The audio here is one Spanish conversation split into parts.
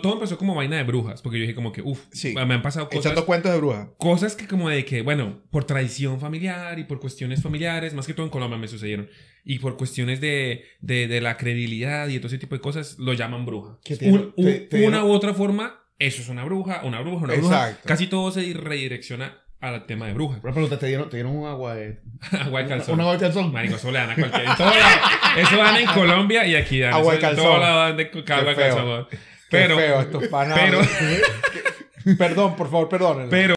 Todo empezó como vaina de brujas, porque yo dije como que, uff, Sí. me han pasado cosas, Echando cuentos de bruja. cosas que como de que, bueno, por tradición familiar y por cuestiones familiares, más que todo en Colombia me sucedieron, y por cuestiones de, de, de la credibilidad y todo ese tipo de cosas, lo llaman bruja. Tiene- Un- un- te- te- una u otra forma, eso es una bruja, una bruja, una bruja. Exacto. Casi todo se redirecciona al tema de brujas. Una pregunta, ¿te dieron, te dieron un agua de... Agua de calzón. Un agua de calzón? Marico, eso le dan a cualquier. en todo lado. Eso dan en Colombia y aquí dan. Agua de calzón. todo lado dan de agua de feo. Calzón. Qué Pero, feo estos panas. pero- Perdón, por favor, perdónenlo. pero.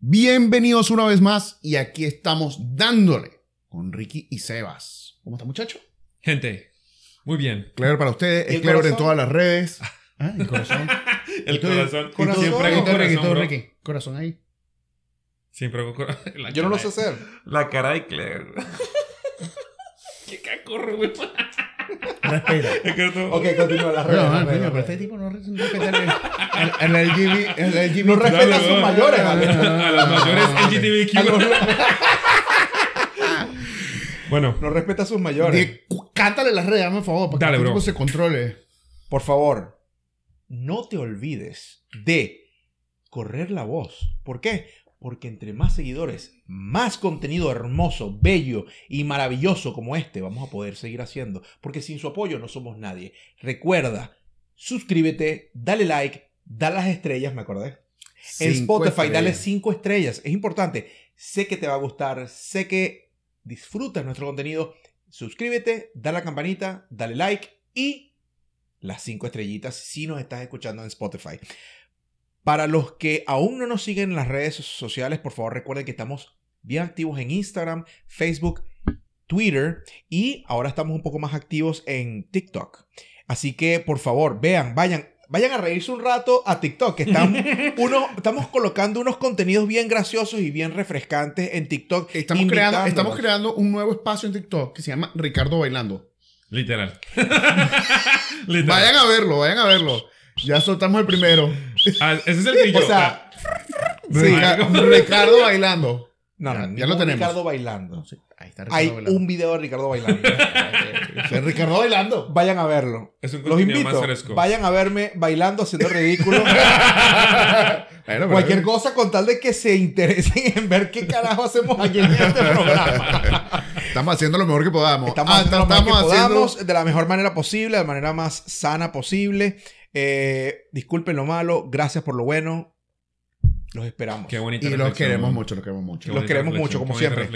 Bienvenidos una vez más y aquí estamos dándole con Ricky y Sebas. ¿Cómo está muchacho? Gente, muy bien. Clever para ustedes, ¿Y es el Clever en todas las redes. Ah, el corazón. El corazón. Corazón. Siempre ¿Y hago tú, Ricky? ¿Tú, corazón, bro. Ricky? Corazón ahí. Siempre hago corazón. La Yo no lo sé hacer. La cara de Claire. Qué cacorro, güey. Respira. Ok, continúa las No, no, coño, pero este tipo no re- no respeta el, el, el LGBT. El LGBT. No respeta a sus mayores. A los mayores LGTBQ. Bueno, No respeta a sus mayores. Cu- Cántale las redes, dame por favor, para Dale, que tipo se controle. Por favor, no te olvides de correr la voz. ¿Por qué? Porque entre más seguidores, más contenido hermoso, bello y maravilloso como este vamos a poder seguir haciendo. Porque sin su apoyo no somos nadie. Recuerda, suscríbete, dale like, dale las estrellas, me acordé. En Cinco Spotify, dale estrellas. 5 estrellas. Es importante. Sé que te va a gustar. Sé que disfrutas nuestro contenido. Suscríbete, dale la campanita, dale like y las 5 estrellitas si nos estás escuchando en Spotify. Para los que aún no nos siguen en las redes sociales, por favor recuerden que estamos bien activos en Instagram, Facebook, Twitter y ahora estamos un poco más activos en TikTok. Así que por favor, vean, vayan, vayan a reírse un rato a TikTok, que están uno, estamos colocando unos contenidos bien graciosos y bien refrescantes en TikTok. Estamos creando, estamos creando un nuevo espacio en TikTok que se llama Ricardo Bailando. literal. literal. Vayan a verlo, vayan a verlo. Ya soltamos el primero. Ah, ese es el que yo. O sea, Rica- Ricardo Bailando. no, Ya- no, ya lo tenemos. Ricardo bailando. Ahí está Ricardo Hay Bailando. un video de Ricardo bailando. Ricardo Bailando. Vayan a verlo. es un Los invito. más fresco. Vayan a verme bailando, haciendo ridículo. Bueno, Cualquier pero- cosa con tal de que se interesen en ver qué carajo hacemos aquí en este programa. Estamos haciendo lo mejor que podamos. Estamos Ah, haciendo lo mejor que estamos haciendo- podamos de la mejor manera posible, de la manera más sana posible. Eh, disculpen lo malo, gracias por lo bueno. Los esperamos. Qué bonita Y los queremos ¿no? mucho, los queremos mucho. Qué Los queremos mucho, como siempre.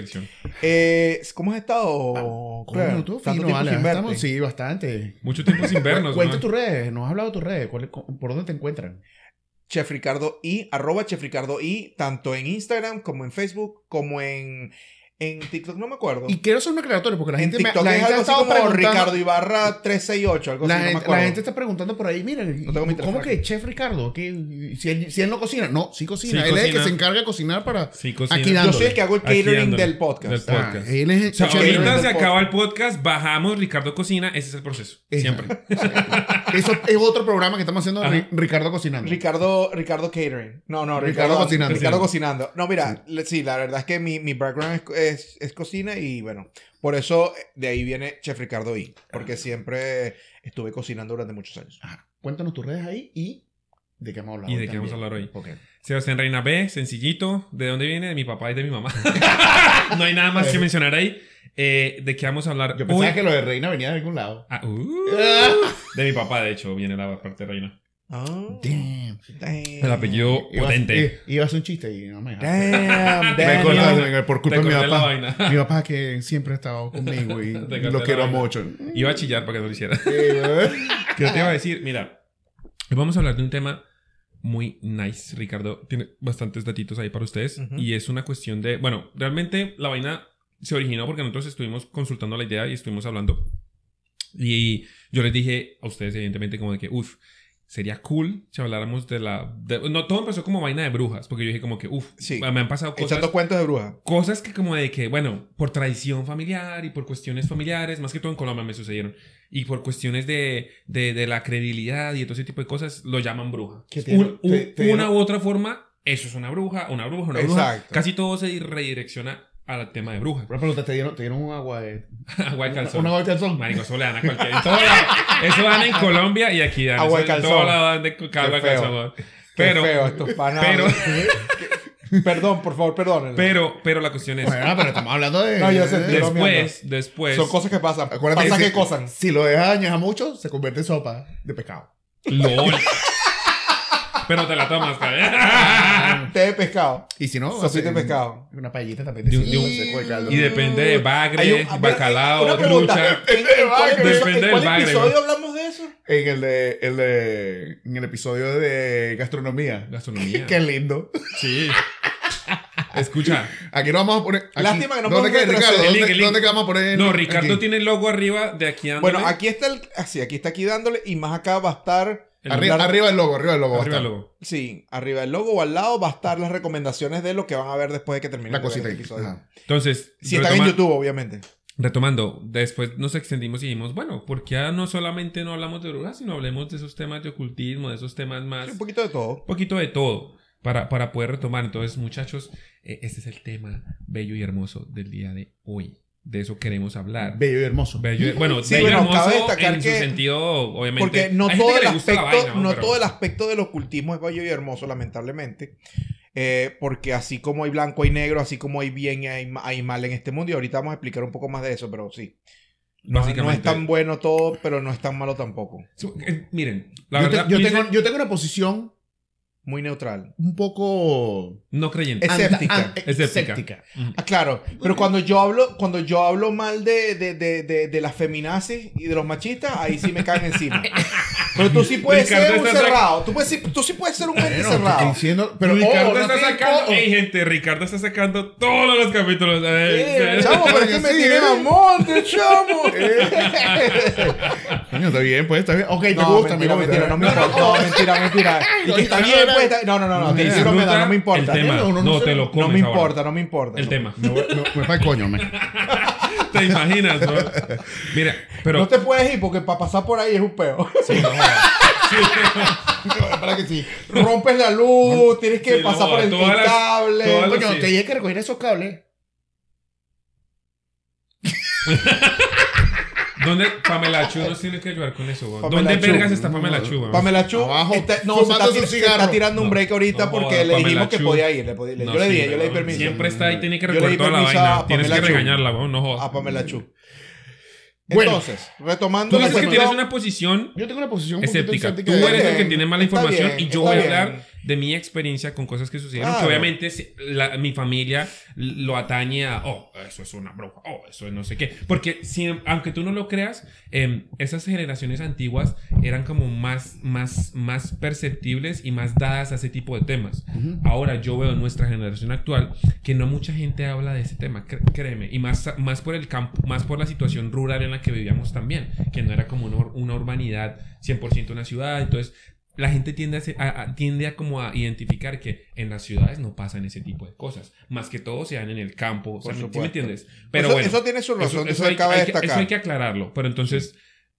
Eh, ¿Cómo has estado? ¿Cómo Claire? no? Tú Tanto fino, tiempo vale. sin verte. Estamos, sí, bastante. Mucho tiempo sin vernos. Cuenta ¿no? tus redes. Nos has hablado de tus redes. ¿Cuál es- ¿Por dónde te encuentran? Chef Ricardo y arroba Chef Ricardo y tanto en Instagram como en Facebook como en, en TikTok, no me acuerdo. Y quiero hacer un aclaratorio porque la en gente, me, TikTok la es gente ha algo así como preguntando. Ricardo Ibarra 368, algo La así, no me gente, acuerdo. la gente está preguntando por ahí, mira, No tengo mi ¿cómo que. Chef Ricardo? ¿Qué- si, él, si él no cocina, no, sí cocina. Sí él es el que se encarga de cocinar para. Sí, cocina. Aquí Yo soy el que hago el catering del podcast. Del Ah, podcast. él es el O sea, chef ahorita del se acaba el podcast, bajamos, Ricardo cocina, ese es el proceso. Siempre. Eso es otro programa que estamos haciendo, Ajá. Ricardo cocinando. Ricardo, Ricardo Catering. No, no, Ricardo Ricardo, cocinando. Ricardo cocinando. No, mira, sí, la verdad es que mi, mi background es, es- es cocina y bueno, por eso eh, de ahí viene Chef Ricardo I. Porque siempre estuve cocinando durante muchos años. Ajá. Cuéntanos tus redes ahí y de qué vamos a hablar ¿Y hoy de qué vamos a hablar hoy? Ok. Sebastián Reina B, sencillito. ¿De dónde viene? De mi papá y de mi mamá. no hay nada más que mencionar ahí. Eh, ¿De qué vamos a hablar Yo hoy? pensaba que lo de Reina venía de algún lado. Ah, uh, de mi papá, de hecho, viene la parte de Reina. Damn. damn. El apellido Ibas- potente. eh, Ibas a hacer un chiste y no me. Damn, Me damn. cortaste, por culpa de mi papá. Mi papá que siempre ha estado conmigo y lo quiero mucho. Iba a chillar para que no lo hiciera. ¿Qué te iba a decir? Mira, vamos a hablar de un tema muy nice. Ricardo tiene bastantes datitos ahí para ustedes. Ujú. Y es una cuestión de. Bueno, realmente la vaina se originó porque nosotros estuvimos consultando la idea y estuvimos hablando. Y yo les dije a ustedes, evidentemente, como de que, uff, sería cool si habláramos de la. de- no, todo empezó como vaina de brujas. Porque yo dije, como que, uff, Sí. me han pasado cosas. Echando cuentos de bruja. Cosas que como de que, bueno, por tradición familiar y por cuestiones familiares, más que todo en Colombia me sucedieron. y por cuestiones de, de, de la credibilidad y todo ese tipo de cosas lo llaman bruja. Tiene- Un- un- te- te- una u otra forma, eso es una bruja, una bruja, una bruja. Exacto. Casi todo se redirecciona al tema de bruja. Pero pregunta, ¿te dieron, te dieron un agua de... Agua de calzón. Un agua de calzón? Marico, eso le dan a cualquiera. en todo lado. Eso dan en Colombia y aquí dan. Agua de calzón. todo lado dan de agua de feo. calzón. Qué Pero, feo estos panas. pero- Perdón, por favor, perdón. pero, pero la cuestión es. Bueno, pero estamos hablando de... No, yo sé. Después, después. Son cosas que pasan. Acuérdate Pasa que si, cosas. si lo dejas añejar mucho, se convierte en sopa de pescado. LOL. Pero te la tomas, cara. Té de pescado. Y si no, Sopita de pescado. Una paellita también De de, un- de un- seco de caldo. Y depende de bagre, un- bacalao, trucha. ¿En, en Depende episodio, del en cuál bagre, episodio ¿no? hablamos de eso? En el de, el de, en el episodio de gastronomía. Gastronomía. Qué lindo. Sí. Escucha. Aquí no vamos a poner. aquí- Lástima que no ¿Dónde podemos queda. Ricardo? El ¿Dónde, link, el link. dónde que vamos a poner? No? Ricardo Aquí. tiene el logo arriba de aquí dándole. Bueno, aquí está el. Así, aquí está aquí dándole. Y más acá va a estar. El- Arriba, la- arriba el logo, arriba el logo. arriba el logo. Sí, arriba del logo o al lado va a estar las recomendaciones de lo que van a ver después de que termine La cosita este ahí. episodio. Ajá. Entonces, Si están en retoma- YouTube, obviamente. retomando, después nos extendimos y dijimos, bueno, porque ya no solamente no hablamos de brujas, sino hablemos de esos temas de ocultismo, de esos temas más. Sí, un poquito de todo. un poquito de todo para, para poder retomar. Entonces, muchachos, eh, este es el tema bello y hermoso del día de hoy. De eso queremos hablar. Bello y hermoso. Bello, bueno, Sí, bello bueno, hermoso cabe destacar en que- su sentido, obviamente. Porque no todo el aspecto, vaina, no Pero- todo el aspecto del ocultismo es bello y hermoso, lamentablemente. Eh, porque así como hay blanco hay negro, así como hay bien y hay, hay mal en este mundo. Y ahorita vamos a explicar un poco más de eso, pero sí. No, no es tan bueno todo, pero no es tan malo tampoco. Eh, Miren, la yo, te- tengo, yo tengo una posición Muy neutral. un poco. no creyente. Es- Escéptica. an- Escéptica. escéptica. Ah, claro. Pero cuando yo hablo, cuando yo hablo mal de, de, de, de, de las feminazis y de los machistas, ahí sí me caen encima. Pero tú sí puedes Ricardo ser un cerrado. Tú, puedes, tú sí puedes ser un mente Bueno, te estoy cerrado. diciendo, pero Ricardo oh, está sacando. impo- Ey, gente, Ricardo está sacando todos los capítulos. Eh, chamo, pero es que me Sí, tienen ¿eh? a monte, chamo. Coño, está bien, pues, está bien. Ok, te No, gusta, mentira, me gusta. mentira, no me importa. No, mentira, mentira. Y que está bien, no, está- No, no, no, no. Te no, hicieron miedo, no me importa. El tema. No, no, No, no te lo No comes me ahora. importa, no me importa. El tema. Me, me va el coño, me. ¿Te imaginas? no? Mira, pero. No te puedes ir porque para pasar por ahí es un peo. Para que sí. Rompes la luz, tienes que Sí, no, pasar por el, cable. Coño, sí. te dije que recoger esos cables. ¿Dónde Pamela Chu nos tiene que ayudar con eso? Pamela ¿Dónde Chu. vergas está Pamela Chu? weón? Pamela Chu Abajo, está, no, se está, se está tirando un break ahorita no porque le dijimos Pamela que Chu. podía ir. le podía- le- No, yo le sí, dije, yo le di permiso. Siempre está ahí, tiene que Yo le recoger di toda la permiso vaina. a Tienes que regañarla, no jodas. A Pamela Chu. Bueno. Entonces, retomando Tú la dices que tienes una posición Yo tengo una posición escéptica. Tú eres el que tiene mala información bien, y yo voy a bien. hablar de mi experiencia con cosas que sucedieron. Claro. Que obviamente la- mi familia lo atañe a, oh, eso es una bruja, oh, eso es no sé qué. Porque si, aunque tú no lo creas, em, esas generaciones antiguas eran como más, más, más perceptibles y más dadas a ese tipo de temas. Ahora yo veo en nuestra generación actual que no mucha gente habla de ese tema, cr- créeme, y más, más por el campo, más por la situación rural en la que vivíamos también, que no era como una, una urbanidad 100% una ciudad, entonces la gente tiende a, a- a- tiende a como a identificar que en las ciudades no pasan ese tipo de cosas, más que todo se dan en el campo, o sea, Por ¿sí me entiendes? Pero eso, bueno, eso tiene su razón, eso, eso, eso hay, cabe hay destacar. eso hay que aclararlo, pero entonces,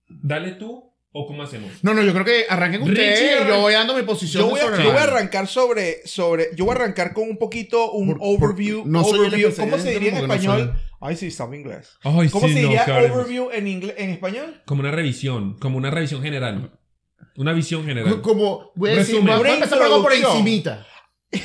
dale tú o cómo hacemos. No, no, yo creo que arranquen ustedes. Richie, yo voy dando mi posición. Yo voy, a, sobre yo voy a arrancar sobre, sobre. Yo voy a arrancar con un poquito un Por- por- overview. no soy el overview. ¿Cómo se diría en no español? soy- Ay, sí, sabe inglés. Ay, ¿Cómo sí, se no, diría ¿qué hablemos? overview en, ingle- en español? Como una revisión, como una revisión general. Una visión general. Como, voy a decir, Resumen. voy a empezar por algo por Introducción. encimita.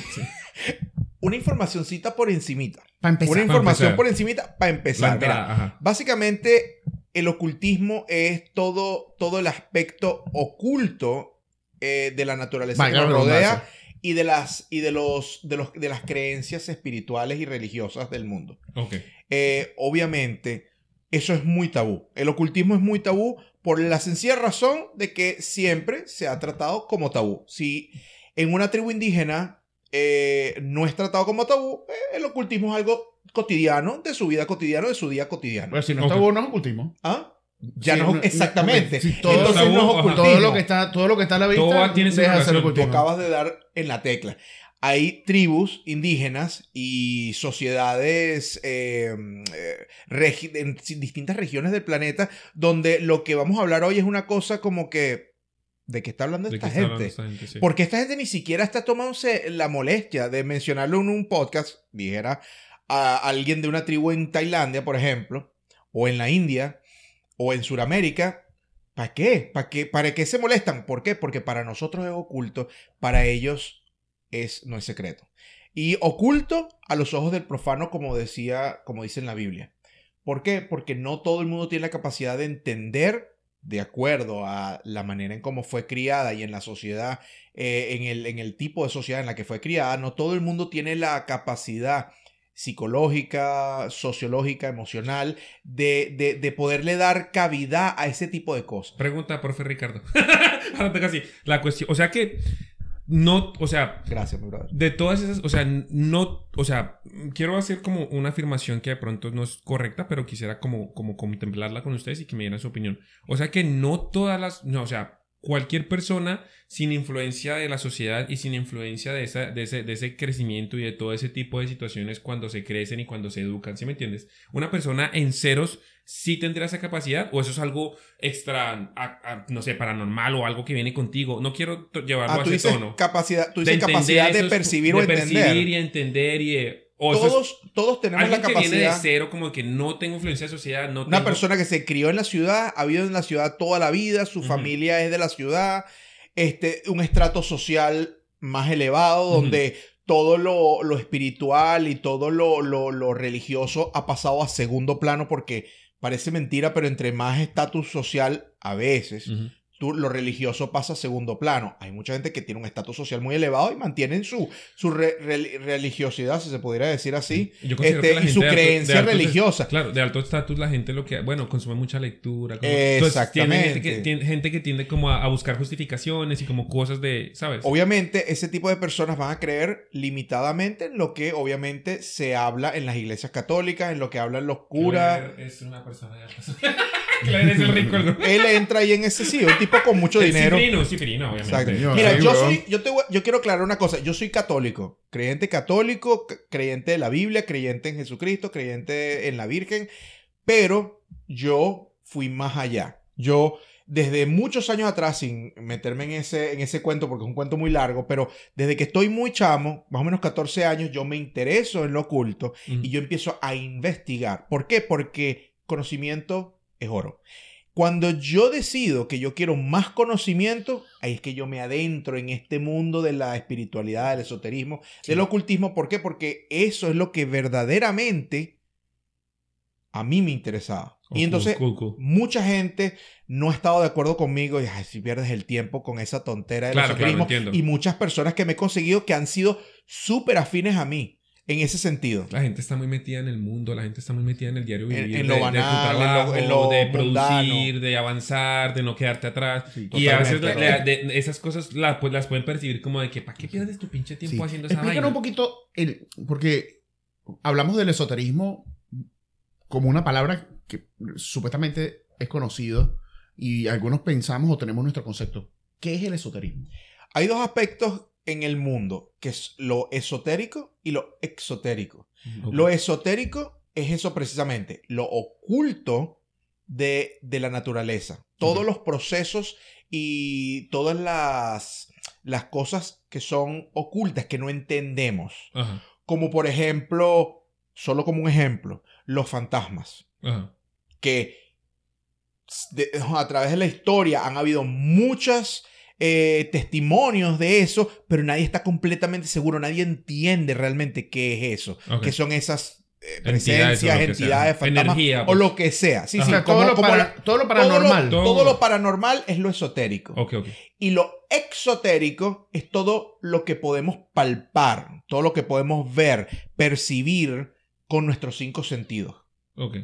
Una informacioncita por encimita. Para empezar. Una información empezar. por encimita para La empezar. entrada, Mira, ajá. básicamente, el ocultismo es todo, todo el aspecto oculto eh, de la naturaleza Valga que la nos rodea redundancia. y de las, y de los, de los, de las creencias espirituales y religiosas del mundo. Ok. Eh, obviamente, eso es muy tabú. El ocultismo es muy tabú por la sencilla razón de que siempre se ha tratado como tabú. Si en una tribu indígena eh, no es tratado como tabú, eh, el ocultismo es algo cotidiano, de su vida cotidiana, de su día cotidiano. Pero si no está bueno, no es ocultismo. ¿Ah? Ya Sí, no, exactamente. no- sí, todo- Entonces tabú, no es ocultismo. Todo lo que está, todo lo que está a la vista Todo tiene deja de ser relación. Tú ocultismo. acabas de dar en la tecla. Hay tribus indígenas y sociedades eh, eh, en distintas regiones del planeta donde lo que vamos a hablar hoy es una cosa como que... ¿De qué está hablando ¿De esta hablando gente? esta gente? Sí. Porque esta gente ni siquiera está tomándose la molestia de mencionarlo en un podcast, dijera a alguien de una tribu en Tailandia, por ejemplo, o en la India, o en Sudamérica. ¿Para qué? ¿Para qué? ¿Para qué se molestan? ¿Por qué? Porque para nosotros es oculto, para ellos es, no es secreto. Y oculto a los ojos del profano, como decía, como dice en la Biblia. ¿Por qué? Porque no todo el mundo tiene la capacidad de entender de acuerdo a la manera en cómo fue criada y en la sociedad, eh, en, el, en el tipo de sociedad en la que fue criada, no todo el mundo tiene la capacidad psicológica, sociológica, emocional, de, de, de poderle dar cavidad a ese tipo de cosas. Pregunta, profe Ricardo. La cuestión, o sea que no, o sea, Gracias, mi brother. de todas esas, o sea, no, o sea, quiero hacer como una afirmación que de pronto no es correcta, pero quisiera como, como contemplarla con ustedes y que me dieran su opinión. O sea que no todas las, no, o sea, cualquier persona sin influencia de la sociedad y sin influencia de, esa, de, ese, de ese crecimiento y de todo ese tipo de situaciones cuando se crecen y cuando se educan, ¿sí me entiendes? Una persona en ceros sí tendrá esa capacidad o eso es algo extra, a- a- no sé, paranormal o algo que viene contigo. No quiero llevarlo Ah, a tú ese dices tono. capacidad, tú De dices entender capacidad de percibir o de entender. percibir y entender y de- o eso es Todos, todos tenemos la alguien que viene de capacidad. cero como que no tengo influencia de sociedad, no Una tengo- persona que se crió en la ciudad, ha vivido en la ciudad toda la vida, su familia es de la ciudad, este, un estrato social más elevado, donde todo lo, lo espiritual y todo lo, lo- lo religioso ha pasado a segundo plano porque parece mentira, pero entre más estatus social a veces. Tú, lo religioso pasa a segundo plano. Hay mucha gente que tiene un estatus social muy elevado y mantienen su, su re- rel- religiosidad, si se pudiera decir así, Yo este, que la y su de creencia de alto- religiosa. Claro, de alto estatus la gente lo que, bueno, consume mucha lectura. como- Exactamente. tiene gente, que, tiene gente que tiende como a, a buscar justificaciones y como cosas de, ¿sabes? Obviamente, ese tipo de personas van a creer limitadamente en lo que obviamente se habla en las iglesias católicas, en lo que hablan los curas. Es una persona de alto Es el rico grupo. Él entra ahí en ese sí, un tipo con mucho El dinero. Cifrino, Cifrino, obviamente. Exacto. Señor, Mira, sí, yo weón. soy, yo te voy- yo quiero aclarar una cosa. Yo soy católico, creyente católico, creyente de la Biblia, creyente en Jesucristo, creyente en la Virgen, pero yo fui más allá. Yo desde muchos años atrás, sin meterme en ese, en ese cuento, porque es un cuento muy largo, pero desde que estoy muy chamo, más o menos 14 años, yo me intereso en lo oculto Ujú. y yo empiezo a investigar. ¿Por qué? Porque conocimiento es oro. Cuando yo decido que yo quiero más conocimiento, ahí es que yo me adentro en este mundo de la espiritualidad, del esoterismo, Sí. del ocultismo. ¿Por qué? Porque eso es lo que verdaderamente a mí me interesaba. Y entonces cool, cool. mucha gente no ha estado de acuerdo conmigo y ay, si pierdes el tiempo con esa tontera del Claro, esoterismo. y muchas personas que me he conseguido que han sido súper afines a mí en ese sentido. La gente está muy metida en el mundo, la gente está muy metida en el diario En- vivir, en de, lo de tu banal, en lo- trabajo, en lo de mundano. producir, de avanzar, de no quedarte atrás. Sí, y a veces la- de- esas cosas la- pues, las pueden percibir como de que ¿para qué pierdes tu pinche tiempo Sí. haciendo esa Explícanos vaina? un poquito, el, porque hablamos del esoterismo como una palabra que supuestamente es conocido y algunos pensamos o tenemos nuestro concepto. ¿Qué es el esoterismo? Hay dos aspectos en el mundo, que es lo esotérico y lo exotérico. Ok. Lo esotérico es eso precisamente, lo oculto de, de la naturaleza. Todos los procesos y todas las, las cosas que son ocultas, que no entendemos. Como por ejemplo, solo como un ejemplo, los fantasmas. que de- a través de la historia han habido muchos eh, testimonios de eso, pero nadie está completamente seguro, nadie entiende realmente qué es eso, Ok. qué son esas eh, presencias, entidades, fantasmas Energía, o pues. lo que sea. Sí, Ajá. sí, O sea, como- todo, lo como para- la- todo lo todo paranormal. lo- Todo- lo paranormal es lo esotérico. Ok, ok. Y lo exotérico es todo lo que podemos palpar, todo lo que podemos ver, percibir con nuestros cinco sentidos. Ok.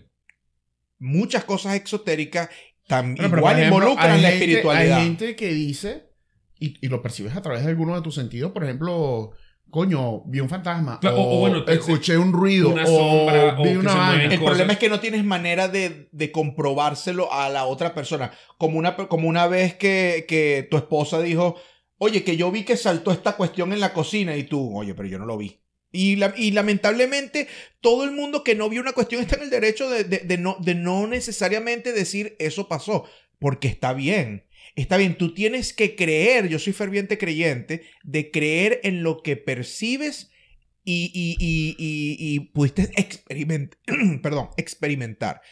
Muchas cosas exotéricas también Bueno, igual ejemplo, involucran la gente- espiritualidad. Hay gente que dice, y, y lo percibes a través de alguno de tus sentidos, por ejemplo, coño, vi un fantasma, Claro, o, o- o bueno, escuché un ruido, una o sombra, o vi que una vaina. El cosas. problema es que no tienes manera de, de comprobárselo a la otra persona. Como una, como una vez que, que tu esposa dijo, Oye, que yo vi que saltó esta cuestión en la cocina y tú, oye, pero yo no lo vi. Y, la- y lamentablemente todo el mundo que no vio una cuestión está en el derecho de, de- de no, de no necesariamente decir eso pasó, porque está bien. Está bien, tú tienes que creer, yo soy ferviente creyente, de creer en lo que percibes y, y, y, y, pudiste experimentar, perdón, experimentar.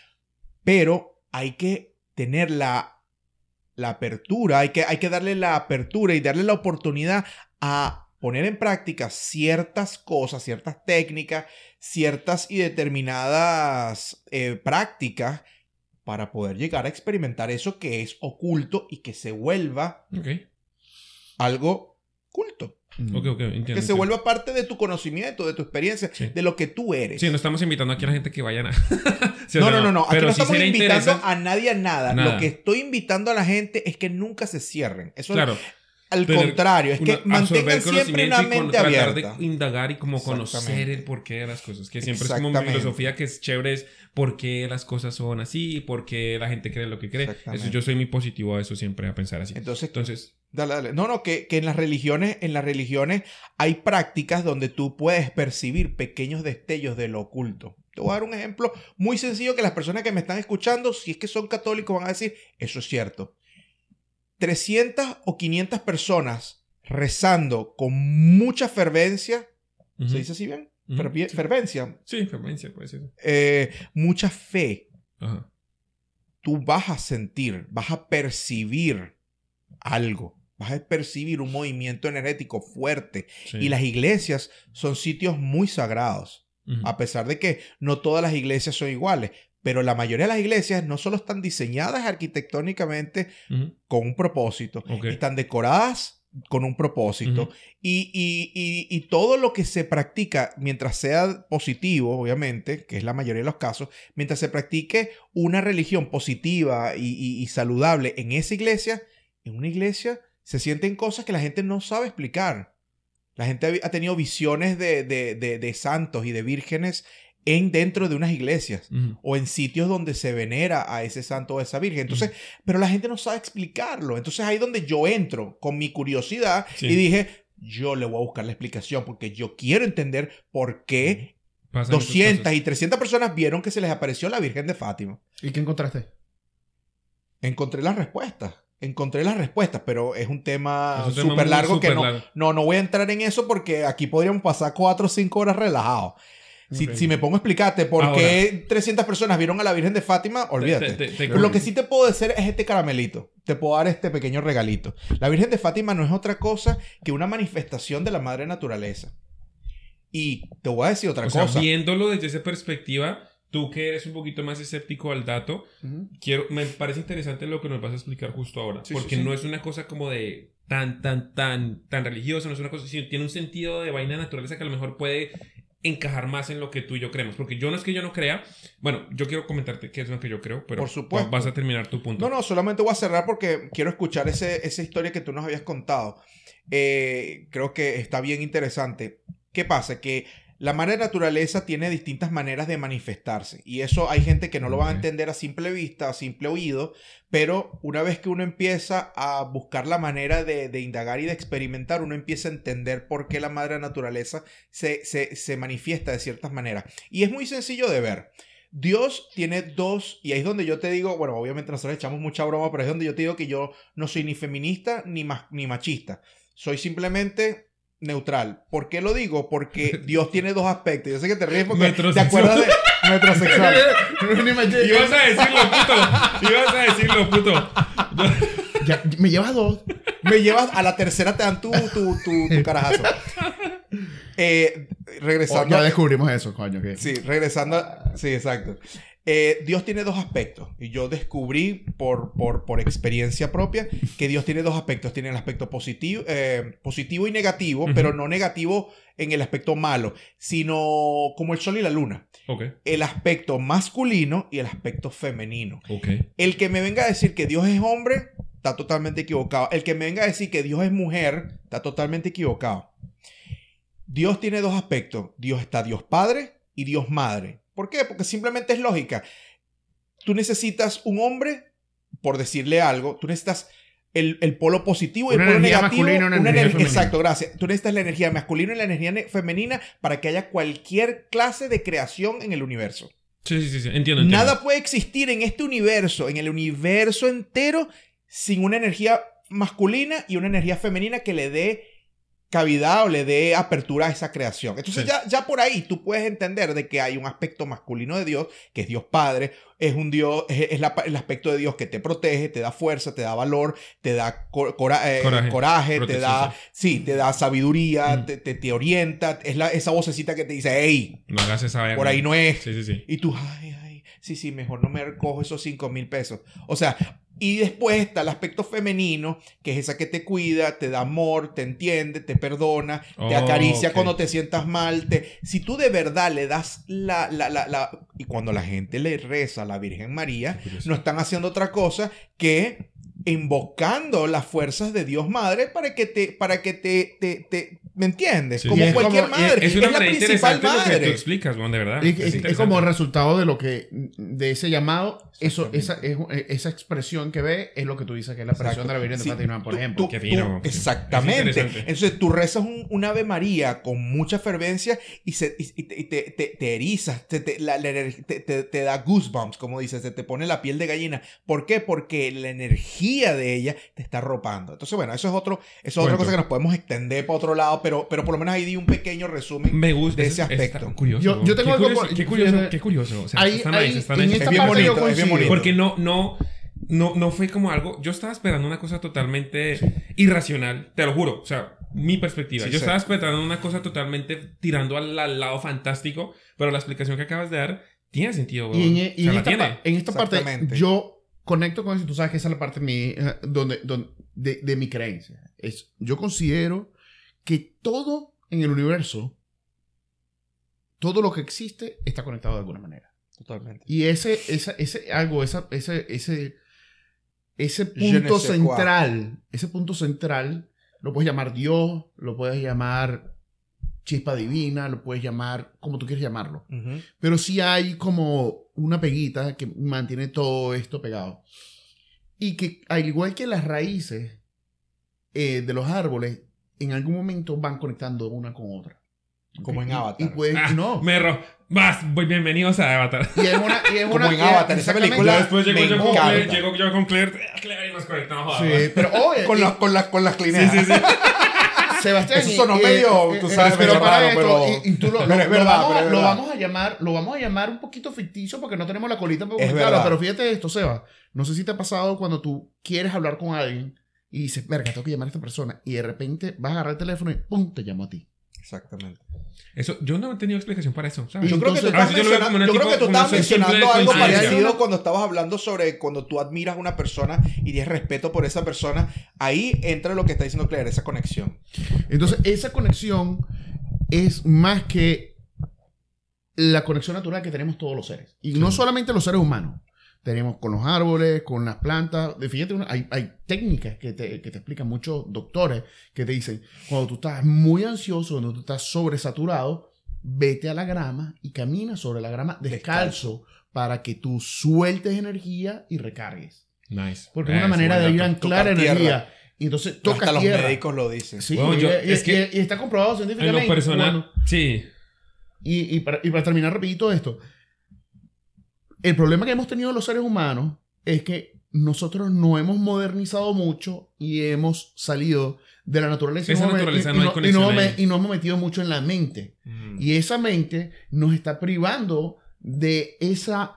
Pero hay que tener la, la apertura, hay que, hay que darle la apertura y darle la oportunidad a poner en práctica ciertas cosas, ciertas técnicas, ciertas y determinadas eh, prácticas para poder llegar a experimentar eso que es oculto y que se vuelva algo culto. Mm. ok, ok, entiendo. Que se vuelva parte de tu conocimiento, de tu experiencia, Sí. de lo que tú eres. Sí, no estamos invitando aquí a la gente que vayan a... Sí, o no, sea, no, no, no. Aquí Pero no sí estamos invitando a nadie a nada. Nada. Lo que estoy invitando a la gente es que nunca se cierren. Eso Claro, al contrario, es que una- mantengan siempre una conocimiento y con- mente abierta. de indagar y como conocer el porqué de las cosas. Que siempre es como mi filosofía que es chévere es por qué las cosas son así, por qué la gente cree lo que cree. Eso yo soy muy positivo a eso siempre, a pensar así. Entonces, Entonces, Dale, dale. No, no, que, que en las religiones, en las religiones hay prácticas donde tú puedes percibir pequeños destellos de lo oculto. Te voy a dar un ejemplo muy sencillo que las personas que me están escuchando, si es que son católicos, van a decir, eso es cierto. 300 o 500 personas rezando con mucha fervencia, ujú, ¿se dice así bien? Fervi- Fervencia, Sí, frecuencia puede ser. eh, mucha fe, Ajá. tú vas a sentir, vas a percibir algo, vas a percibir un movimiento energético fuerte. sí. Y las iglesias son sitios muy sagrados, a pesar de que no todas las iglesias son iguales, pero la mayoría de las iglesias no solo están diseñadas arquitectónicamente con un propósito, están decoradas con un propósito. Y, y- y- y todo lo que se practica, mientras sea positivo, obviamente, que es la mayoría de los casos, mientras se practique una religión positiva y, saludable en esa iglesia, en una iglesia se sienten cosas que la gente no sabe explicar. La gente ha, ha tenido visiones de, de- de- de santos y de vírgenes en dentro de unas iglesias o en sitios donde se venera a ese santo o a esa virgen. Entonces, pero la gente no sabe explicarlo. Entonces ahí donde yo entro con mi curiosidad Sí. y dije, yo le voy a buscar la explicación porque yo quiero entender por qué Pasan esas 200 cosas. y 300 personas vieron que se les apareció la Virgen de Fátima. ¿Y qué encontraste? Encontré las respuestas. Encontré las respuestas, pero es un tema súper largo que no, largo. no, no voy a entrar en eso porque aquí podríamos pasar 4 o 5 horas relajados. Si, me pongo a explicarte por Ahora. qué 300 personas vieron a la Virgen de Fátima, olvídate. Te- te- te- Pero lo que sí te puedo decir es este caramelito. Te puedo dar este pequeño regalito. La Virgen de Fátima no es otra cosa que una manifestación de la madre naturaleza. Y te voy a decir otra O sea, cosa. viéndolo desde esa perspectiva, tú que eres un poquito más escéptico al dato, quiero, me parece interesante lo que nos vas a explicar justo ahora. Sí, porque sí, sí. no es una cosa como de tan, tan, tan, tan religiosa, no es una cosa, sino tiene un sentido de vaina de naturaleza que a lo mejor puede encajar más en lo que tú y yo creemos. Porque yo no es que yo no crea, bueno, yo quiero comentarte qué es lo que yo creo, pero Por supuesto. vas a terminar tu punto. No, no, solamente voy a cerrar porque quiero escuchar ese, esa historia que tú nos habías contado. Eh, creo que está bien interesante. ¿Qué pasa? Que la madre naturaleza tiene distintas maneras de manifestarse. Y eso hay gente que no lo va a entender a simple vista, a simple oído. Pero una vez que uno empieza a buscar la manera de, de indagar y de experimentar, uno empieza a entender por qué la madre naturaleza se, se, se manifiesta de ciertas maneras. Y es muy sencillo de ver. Dios tiene dos, y ahí es donde yo te digo, bueno, obviamente nosotros echamos mucha broma, pero es donde yo te digo que yo no soy ni feminista ni, ma- ni machista. Soy simplemente neutral. ¿Por qué lo digo? Porque Dios tiene dos aspectos. Yo sé que te ríes porque te acuerdas de metrosexual. Lle- Ibas a decirlo, puto. Ibas a decirlo, puto. Ya, me llevas dos. Me llevas a la tercera, te dan tu, tu, tu, tu carajazo. Eh, Oh, regresando. ya descubrimos eso, coño. Que... Sí, regresando. a- Sí, exacto. Eh, Dios tiene dos aspectos. Y yo descubrí por, por, por experiencia propia que Dios tiene dos aspectos. Tiene el aspecto positivo, eh, positivo y negativo, pero no negativo en el aspecto malo, sino como el sol y la luna. El aspecto masculino y el aspecto femenino. El que me venga a decir que Dios es hombre, está totalmente equivocado. El que me venga a decir que Dios es mujer, está totalmente equivocado. Dios tiene dos aspectos. Dios está Dios Padre y Dios Madre. ¿Por qué? Porque simplemente es lógica. Tú necesitas un hombre, por decirle algo, tú necesitas el, el polo positivo y Una el polo energía negativo. masculina y una una energía. Exacto, gracias. Tú necesitas la energía masculina y la energía ne- femenina para que haya cualquier clase de creación en el universo. Sí, sí, sí, sí. Entiendo, entiendo. Nada puede existir en este universo, en el universo entero, sin una energía masculina y una energía femenina que le dé cavidad o le dé apertura a esa creación. Entonces Sí. ya, ya por ahí tú puedes entender de que hay un aspecto masculino de Dios, que es Dios Padre, es un Dios, es, es la- el aspecto de Dios que te protege, te da fuerza, te da valor, te da cora- eh, Coraje. coraje, te da, sí, te da sabiduría, Mm. te, te, te orienta, es la, esa vocecita que te dice, hey, No hagas esa vaina. por ahí no es. Sí, sí, sí. Y tú, ay, ay, sí, sí, mejor no me recojo esos 5 mil pesos. O sea, y después está el aspecto femenino, que es esa que te cuida, te da amor, te entiende, te perdona, te Oh, acaricia cuando te sientas mal. Te... Si tú de verdad le das la, la, la, la- Y cuando la gente le reza a la Virgen María, no están haciendo otra cosa que invocando las fuerzas de Dios Madre para que te, para que te, te, te- ¿me entiendes? Sí. Como es cualquier como- madre. Es una la manera principal lo que tú madre. explicas, Juan, de verdad. Es es, es como resultado de lo que de ese llamado eso esa, Exactamente. es- esa expresión que ve es lo que tú dices que es la Exacto. de la Virgen de Sí, Fátima por tú- ejemplo tú- Qué fino. tú- Es exactamente. Entonces tú rezas un, un Ave María con mucha fervencia y, se, y, y te, te, te- te erizas, te, te- la- la te- te- te da goosebumps, como dices, se te pone la piel de gallina. ¿Por qué? Porque la energía de ella te está arropando. Entonces, bueno, eso es, otro, eso es otra cosa que nos podemos extender para otro lado, pero, pero por lo menos ahí di un pequeño resumen. Me gusta de ese es- aspecto. está curioso. Yo- yo tengo qué algo curioso, por- qué curioso, qué curioso. O sea, ahí, está ahí, nice, está en esta Es bien parte yo bonito, es bien bonito. Porque no, no, no, no fue como algo. Yo estaba esperando una cosa totalmente irracional, te lo juro. O sea, mi perspectiva. Sí, yo sí. estaba esperando una cosa totalmente tirando al, al lado fantástico, pero la explicación que acabas de dar tiene sentido, y en, y O en sea, la esta, tiene. en esta parte yo conecto con eso tú sabes que esa es la parte de mi, eh, donde, donde- de, de mi creencia es yo considero que todo en el universo todo lo que existe está conectado de alguna manera Totalmente. Y ese, esa, ese algo, esa, ese, ese, punto central, ese punto central, lo puedes llamar Dios, lo puedes llamar chispa divina, lo puedes llamar como tú quieres llamarlo. Pero sí hay como una peguita que mantiene todo esto pegado. Y que al igual que las raíces eh, de los árboles, en algún momento van conectando una con otra. Como en Avatar. Y, puede- Ah, no. Me ro- Vas, voy bienvenidos a Avatar. Y es una, y es Como una- en Avatar, esa película. después llego me yo con. Claire, llego yo con Claire. Ah, Claire y nos conectamos. Sí, pero oye, Con, y- las con, las con las Sí, clineas. sí, sí. Sebastián. Eso y- sonó y- medio, eh, tú eh, sabes, pero medio para raro, esto, pero- y, y tú lo, lo- es lo verdad, vamos, pero a- es lo vamos a llamar, lo vamos a llamar un poquito ficticio porque no tenemos la colita para Es comentarlo. verdad. Pero fíjate esto, Seba. No sé si te ha pasado cuando tú quieres hablar con alguien y dices, verga, tengo que llamar a esta persona. Y de repente vas a agarrar el teléfono y pum, te llamo a ti. Exactamente. Eso, yo no he tenido explicación para eso. Yo creo que tú entonces- estás a veces yo lo veo como mencionando, una yo creo tipo- que tú como estabas mencionando algo parecido cuando estabas hablando sobre cuando tú admiras a una persona y tienes respeto por esa persona. Ahí entra lo que está diciendo Claire, esa conexión. Entonces, esa conexión es más que la conexión natural que tenemos todos los seres. Y no Sí. solamente los seres humanos. Tenemos con los árboles, con las plantas. Fíjate, hay, hay técnicas que te, que te explican muchos doctores que te dicen, cuando tú estás muy ansioso, cuando tú estás sobresaturado, vete a la grama y camina sobre la grama descalzo, para que tú sueltes energía y recargues. Nice. Porque es una manera de ir a anclar tierra. energía. Y entonces toca Hasta los médicos lo dicen. Sí, Bueno, y- yo- y, es que- y- está comprobado En científicamente. lo personal, Bueno, sí. y, y para, y para terminar rapidito esto, el problema que hemos tenido los seres humanos es que nosotros no hemos modernizado mucho y hemos salido de la naturaleza. y Esa no hemos- naturaleza y- no y y no y nos hemos metido mucho en la mente. Mm. Y esa mente nos está privando de esa,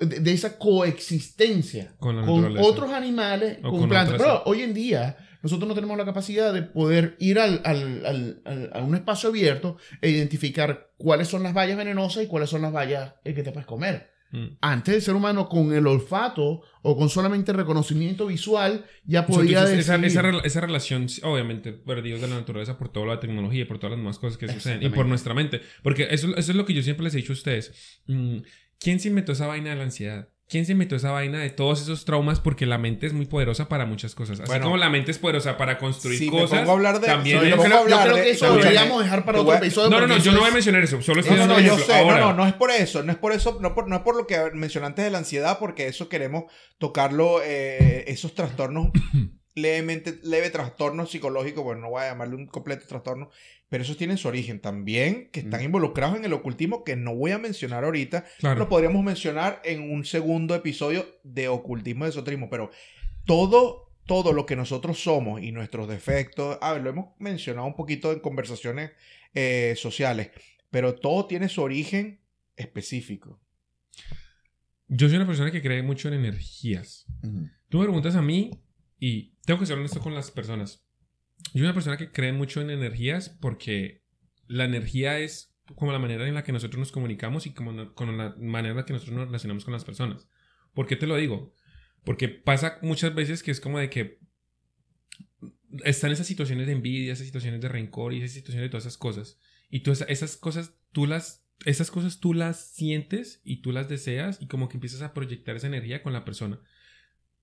de, esa coexistencia Con otros animales, O con, con plantas. Pero hoy en día nosotros no tenemos la capacidad de poder ir al, al- al- a un espacio abierto e identificar cuáles son las bayas venenosas y cuáles son las bayas eh, que te puedes comer. Mm. Antes el ser humano con el olfato o con solamente reconocimiento visual ya O sea, podía entonces, esa, decidir. esa, esa relación, obviamente, perdidos de la naturaleza por toda la tecnología y por todas las demás cosas que suceden. Y por nuestra mente. Porque eso, eso es lo que yo siempre les he dicho a ustedes. Mm, ¿Quién se inventó esa vaina de la ansiedad? ¿Quién se inventó esa vaina de todos esos traumas? Porque la mente es muy poderosa para muchas cosas. Así Bueno. como la mente es poderosa para construir Si me cosas. pongo a hablar de- también me yo creo, yo creo que eso deberíamos dejar para otro episodio. No, no, no, yo no voy a mencionar eso. Solo No, estoy no, no, un yo sé, no, Ahora, no, no es por eso, no es por eso, no, por, no es por lo que mencioné antes de la ansiedad, porque eso queremos tocarlo, eh, esos trastornos levemente, leve trastorno psicológico, bueno, no voy a llamarle un completo trastorno, pero esos tienen su origen también, que están Mm. involucrados en el ocultismo, que no voy a mencionar ahorita, Claro. lo podríamos mencionar en un segundo episodio de ocultismo y esoterismo, pero todo, todo lo que nosotros somos y nuestros defectos, a ver, lo hemos mencionado un poquito en conversaciones eh, sociales, pero todo tiene su origen específico. Yo soy una persona que cree mucho en energías. Tú me preguntas a mí y tengo que ser honesto con las personas. Yo soy una persona que cree mucho en energías porque la energía es como la manera en la que nosotros nos comunicamos y como con la manera en la que nosotros nos relacionamos con las personas. ¿Por qué te lo digo? Porque pasa muchas veces que es como de que están esas situaciones de envidia, esas situaciones de rencor y esas situaciones de todas esas cosas. Y tú esa- esas cosas, tú las, esas cosas tú las sientes y tú las deseas y como que empiezas a proyectar esa energía con la persona.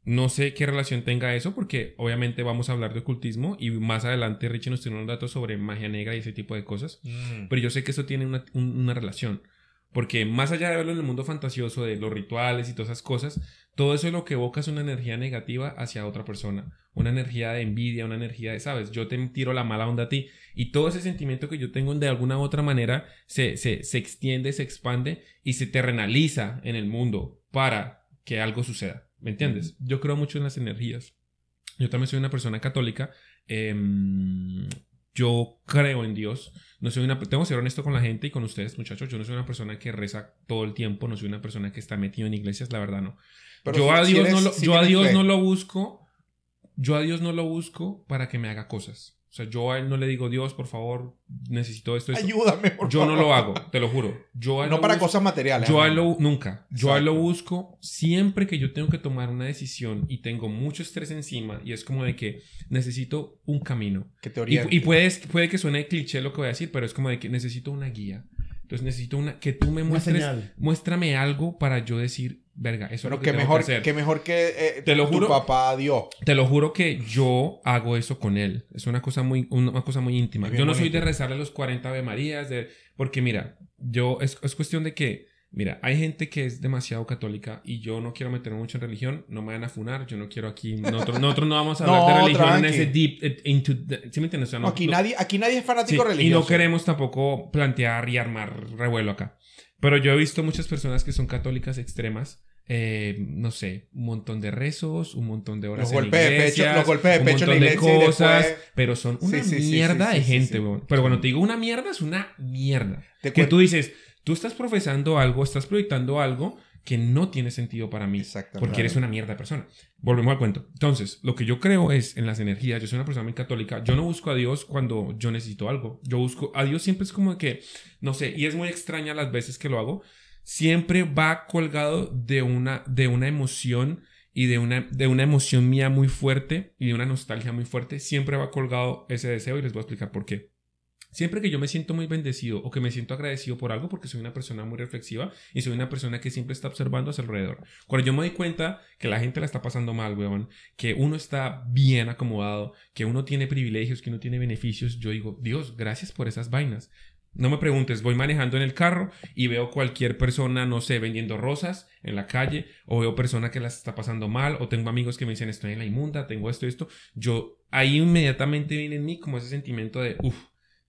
No sé qué relación tenga eso porque obviamente vamos a hablar de ocultismo y más adelante Richie nos tiene unos datos sobre magia negra y ese tipo de cosas. Pero yo sé que eso tiene una, un- una relación. Porque más allá de verlo en el mundo fantasioso, de los rituales y todas esas cosas, todo eso lo que evoca es una energía negativa hacia otra persona. Una energía de envidia, una energía de, sabes, yo te tiro la mala onda a ti. Y todo ese sentimiento que yo tengo de alguna u otra manera se, se, se extiende, se expande y se terrenaliza en el mundo para que algo suceda. ¿Me entiendes? Yo creo mucho en las energías. Yo también soy una persona católica. em, yo creo en Dios. No soy una, tengo que ser honesto con la gente y con ustedes, muchachos. Yo no soy una persona que reza todo el tiempo. No soy una persona que está metido en iglesias, la verdad no. Pero yo si- a Dios, eres- no, lo, si yo a Dios fe. no lo busco. Yo a Dios no lo busco para que me haga cosas. O sea, yo a él no le digo, Dios, por favor, necesito esto. esto". Ayúdame, por Yo no lo hago, te lo juro. Yo a él No lo para busco- cosas materiales. yo a él lo, nunca. Yo a él lo busco siempre que yo tengo que tomar una decisión y tengo mucho estrés encima y es como de que necesito un camino. Que te Y, oriente. y puede, puede que suene cliché lo que voy a decir, pero es como de que necesito una guía. Entonces necesito una que tú me Una muestres, señal. muéstrame algo para yo decir, verga, eso Pero es lo que, que mejor, que hacer. que mejor que eh, Te lo tu juro. papá Dios. Te lo juro que yo hago eso con él. Es una cosa muy, una cosa muy íntima. Yo no soy de rezarle los 40 Ave Marías, de, porque mira, yo, es, es cuestión de que, mira, hay gente que es demasiado católica y yo no quiero meterme mucho en religión, no me van a funar, yo no quiero aquí, nosotros, nosotros no vamos a hablar No, de religión en tranqui. ese deep, eh, into, the- ¿sí me entiendes? O sea, No, aquí, no- nadie, aquí nadie es Sí, fanático y religioso. no queremos tampoco plantear y armar revuelo acá. Pero yo he visto muchas personas que son católicas extremas. eh, no sé, un montón de rezos, un montón de horas Los en golpes de pecho- los golpes de un pecho en la montón de iglesia cosas, después- pero son una Sí, sí, sí, mierda sí, de gente, weón. Pero cuando te digo una mierda, es una mierda. Te Que tú dices, tú estás profesando algo, estás proyectando algo que no tiene sentido para mí. Porque eres una mierda de persona. Volvemos al cuento. Entonces, lo que yo creo es en las energías. Yo soy una persona muy católica. Yo no busco a Dios cuando yo necesito algo. Yo busco a Dios siempre es como que, no sé, y es muy extraña las veces que lo hago. Siempre va colgado de una, de una emoción y de una, de una emoción mía muy fuerte y de una nostalgia muy fuerte. Siempre va colgado ese deseo y les voy a explicar por qué. Siempre que yo me siento muy bendecido o que me siento agradecido por algo, porque soy una persona muy reflexiva y soy una persona que siempre está observando a su alrededor. Cuando yo me doy cuenta que la gente la está pasando mal, weón, que uno está bien acomodado, que uno tiene privilegios, que uno tiene beneficios, yo digo, Dios, gracias por esas vainas. No me preguntes, voy manejando en el carro y veo cualquier persona, no sé, vendiendo rosas en la calle, o veo persona que las está pasando mal, o tengo amigos que me dicen, estoy en la inmunda, tengo esto, esto. Yo, ahí inmediatamente viene en mí como ese sentimiento de, uff,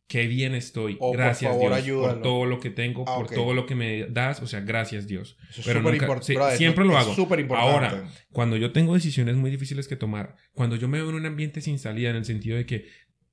qué bien estoy. Oh, por gracias favor, Dios ayúdalo. por todo lo que tengo, Ah, por ok. todo lo que me das, o sea, gracias Dios. Eso es pero súper nunca- sí, brother, siempre lo hago. súper importante. Ahora, Cuando yo tengo decisiones muy difíciles que tomar, cuando yo me veo en un ambiente sin salida, en el sentido de que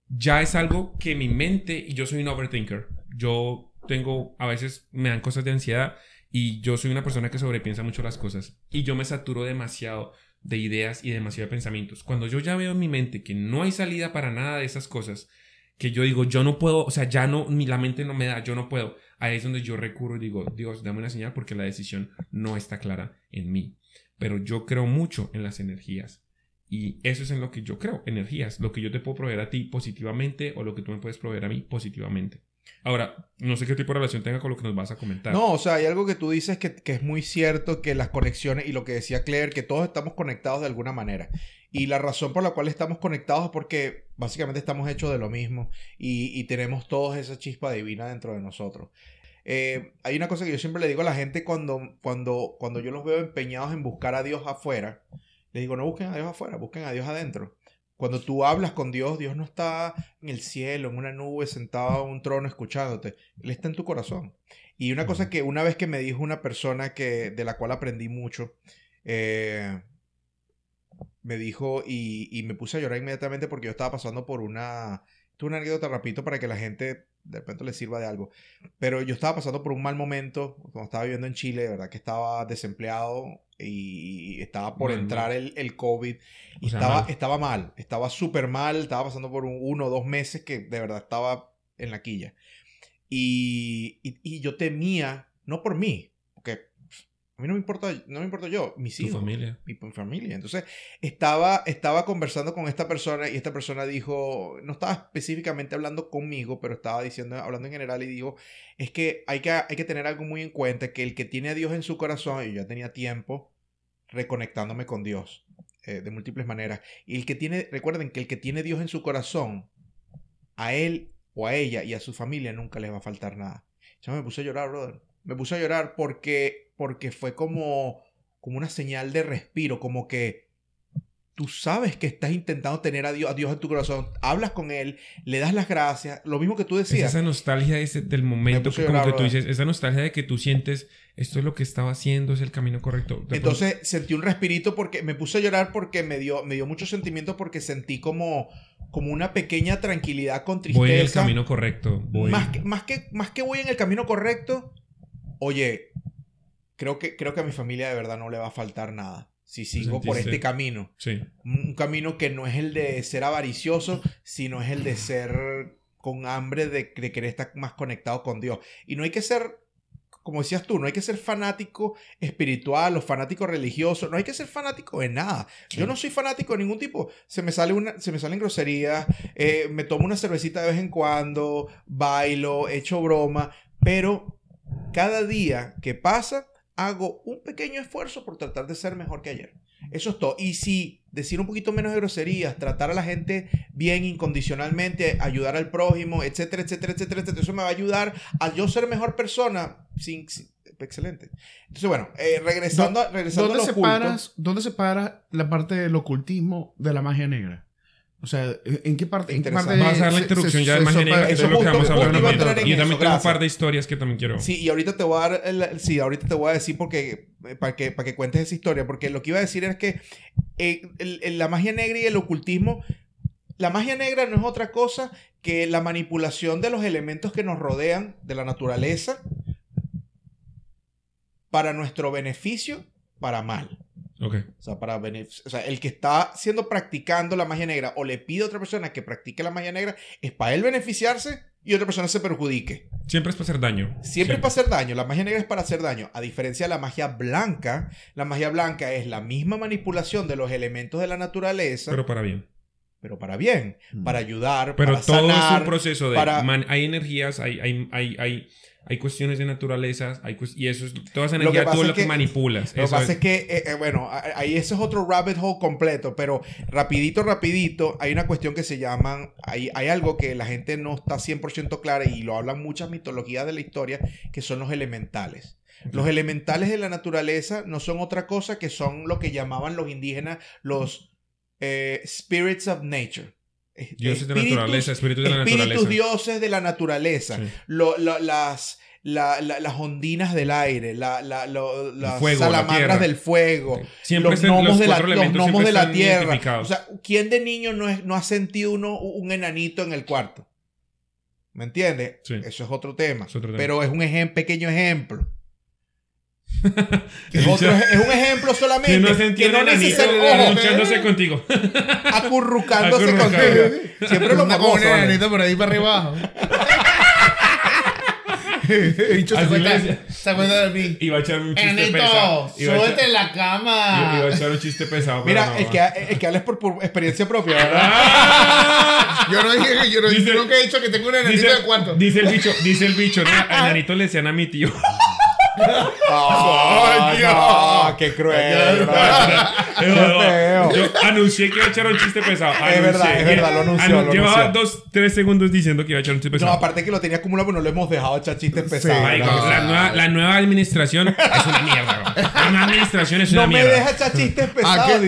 ya es algo que mi mente, y yo soy un overthinker, yo tengo, a veces me dan cosas de ansiedad y yo soy una persona que sobrepiensa mucho las cosas y yo me saturo demasiado de ideas y demasiado de pensamientos. Cuando yo ya veo en mi mente que no hay salida para nada de esas cosas, que yo digo, yo no puedo, o sea, ya no, ni la mente no me da, yo no puedo. Ahí es donde yo recurro y digo, Dios, dame una señal porque la decisión no está clara en mí. Pero yo creo mucho en las energías. Y eso es en lo que yo creo, energías. Lo que yo te puedo proveer a ti positivamente o lo que tú me puedes proveer a mí positivamente. Ahora, no sé qué tipo de relación tenga con lo que nos vas a comentar. No, o sea, hay algo que tú dices que, que es muy cierto, que las conexiones, y lo que decía Claire, que todos estamos conectados de alguna manera. Y la razón por la cual estamos conectados es porque básicamente estamos hechos de lo mismo y, y tenemos todos esa chispa divina dentro de nosotros. Eh, hay una cosa que yo siempre le digo a la gente cuando, cuando, cuando yo los veo empeñados en buscar a Dios afuera. Le digo, no busquen a Dios afuera, busquen a Dios adentro. Cuando tú hablas con Dios, Dios no está en el cielo, en una nube, sentado en un trono escuchándote. Él está en tu corazón. Y una cosa que una vez que me dijo una persona que, de la cual aprendí mucho, eh, me dijo y, y me puse a llorar inmediatamente porque yo estaba pasando por una... Esto es una anécdota rapidito para que la gente de repente le sirva de algo. Pero yo estaba pasando por un mal momento cuando estaba viviendo en Chile, de verdad que estaba desempleado y estaba por Mal, entrar el, el COVID y O sea, estaba, mal. estaba mal, estaba súper mal, estaba pasando por un, uno o dos meses que de verdad estaba en la quilla. Y, y, y yo temía, no por mí, a mí no me importa, no me importa yo, mis hijos familia. mi mi familia. Entonces, estaba, estaba conversando con esta persona y esta persona dijo, no estaba específicamente hablando conmigo, pero estaba diciendo, hablando en general y dijo, es que hay que, hay que tener algo muy en cuenta, que el que tiene a Dios en su corazón, y yo ya tenía tiempo reconectándome con Dios eh, de múltiples maneras, y el que tiene, recuerden que el que tiene Dios en su corazón, a él o a ella y a su familia nunca les va a faltar nada. Yo me puse a llorar, brother. Me puse a llorar porque, porque fue como, como una señal de respiro, como que tú sabes que estás intentando tener a Dios, a Dios en tu corazón, hablas con Él, le das las gracias, lo mismo que tú Es decías. esa nostalgia ese- del momento que como que tú dices, esa nostalgia de que tú sientes, esto es lo que estaba haciendo, es el camino correcto. De Entonces sentí un respirito porque me puse a llorar porque me dio, me dio mucho sentimiento porque sentí como, como una pequeña tranquilidad con voy en el camino correcto. Voy. Más que, más, que, más que voy en el camino correcto, oye, creo que, creo que a mi familia de verdad no le va a faltar nada si sigo por este camino. Sí. Un camino que no es el de ser avaricioso, sino es el de ser con hambre de, de querer estar más conectado con Dios. Y no hay que ser, como decías tú, no hay que ser fanático espiritual o fanático religioso, no hay que ser fanático de nada. Yo no soy fanático de ningún tipo. Se me, sale una, se me salen groserías, eh, me tomo una cervecita de vez en cuando, bailo, echo broma, pero cada día que pasa hago un pequeño esfuerzo por tratar de ser mejor que ayer. Eso es todo. Y si decir un poquito menos de groserías, tratar a la gente bien incondicionalmente, ayudar al prójimo, etcétera, etcétera, etcétera, etcétera, eso me va a ayudar a yo ser mejor persona. Sin, sin- excelente. Entonces, bueno, eh, regresando, a- regresando a ¿Dónde oculto, separas, ¿Dónde separa la parte del ocultismo de la magia negra? O sea, ¿en qué parte? ¿En qué Interesante. parte Vamos a dar la introducción se- ya de se separa- negra, que eso es lo que vamos a hablar también. en Yo eso, también tengo un par de historias que también quiero. Sí, y ahorita te voy a dar, el- sí, ahorita te voy a decir porque, para que, para que cuentes esa historia, porque lo que iba a decir es que eh, el- el- la magia negra y el ocultismo, la magia negra no es otra cosa que la manipulación de los elementos que nos rodean, de la naturaleza, para nuestro beneficio, para mal. Ok. O sea, para benef- o sea, el que está siendo practicando la magia negra o le pide a otra persona que practique la magia negra es para él beneficiarse y otra persona se perjudique. Siempre es para hacer daño. Siempre es para hacer daño. La magia negra es para hacer daño. A diferencia de la magia blanca, la magia blanca es la misma manipulación de los elementos de la naturaleza, Pero pero, para bien. para bien, para ayudar, Pero para todo es un proceso de... para- man- hay energías, hay, hay, hay, hay, hay cuestiones de naturaleza, hay y eso es... Toda esa Lo energía pasa tú es lo que, que- manipulas. Lo que Eso pasa es- es que, eh, eh, bueno, ahí ese es otro rabbit hole completo, pero rapidito, rapidito, hay una cuestión que se llaman, hay, hay algo que la gente no está 100% clara y lo hablan muchas mitologías de la historia, que son los elementales. Los elementales de la naturaleza no son otra cosa que son lo que llamaban los indígenas los eh, spirits of nature. Es- Dioses de espíritus- naturaleza, espíritus de la espíritus naturaleza. dioses de la naturaleza. Sí. Lo- lo- las, la- la- las ondinas del aire, la- la- lo- las fuego, la salamandras del fuego, Siempre los gnomos, de la, los gnomos de tierra. O sea, ¿quién de niño no, es- no ha sentido uno un enanito en el cuarto? ¿Me entiendes? Sí. Eso es otro tema. Es otro tema. Pero es un pequeño ejemplo. Es, otro- es un ejemplo solamente. que no sentido que no necesariamente- ojo, lunchándose contigo. acurrucándose Acurrucado. contigo. Siempre lo Anda con morboso, un ¿vale? enanito por ahí para arriba abajo. Bicho se cuenta, se cuenta de mí. Iba a echar un chiste pesado. Súbete en la cama. iba a echar un chiste pesado. Mira, no, va. que, el que habla es por, por experiencia propia, ¿verdad? ¡Ah! Yo no dije, yo no Dice- yo nunca he dicho que tengo un enanito Dice, el cuarto. dice el bicho, dice el bicho, ¿no? Enanito le decían a mi tío. ¡Ay, Dios! no! ¡Qué cruel! Qué feo. Yo, anuncié que iba a echar un chiste pesado. Es verdad, es verdad, lo anunció, lo Llevaba anunció. dos, tres segundos diciendo que iba a echar un chiste No, pesado. aparte que lo tenía acumulado, pero no lo hemos dejado echar chistes pesados. No. la, nueva, la nueva administración es una mierda. bro. La nueva administración es una No me mierda. deja echar chistes pesados,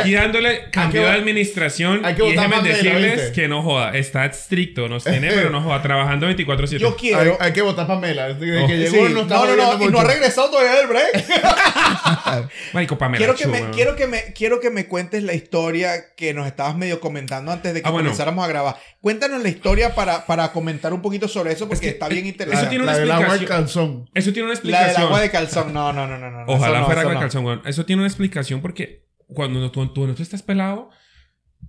Aquí dándole cambio de administración hay que y déjenme decirles que no joda, está estricto, nos tiene, pero no joda, trabajando 24/7. Yo quiero... hay que votar Pamela. Desde que Oh. llegó Sí, no no, no, y no ha regresado todavía del break. Marico, Pamela quiero, que Chu, me, quiero, que me, quiero que me cuentes la historia que nos estabas medio comentando antes de que Ah, bueno. comenzáramos a grabar. Cuéntanos la historia para, para comentar un poquito sobre eso, porque que, está bien eso interesante. tiene una La del agua explicación. calzón. Eso tiene una La del explicación. agua de calzón. No, no, no, no. no. Ojalá Eso no, fuera eso agua de calzón, weón. Eso tiene una explicación porque cuando tú, tú, tú estás pelado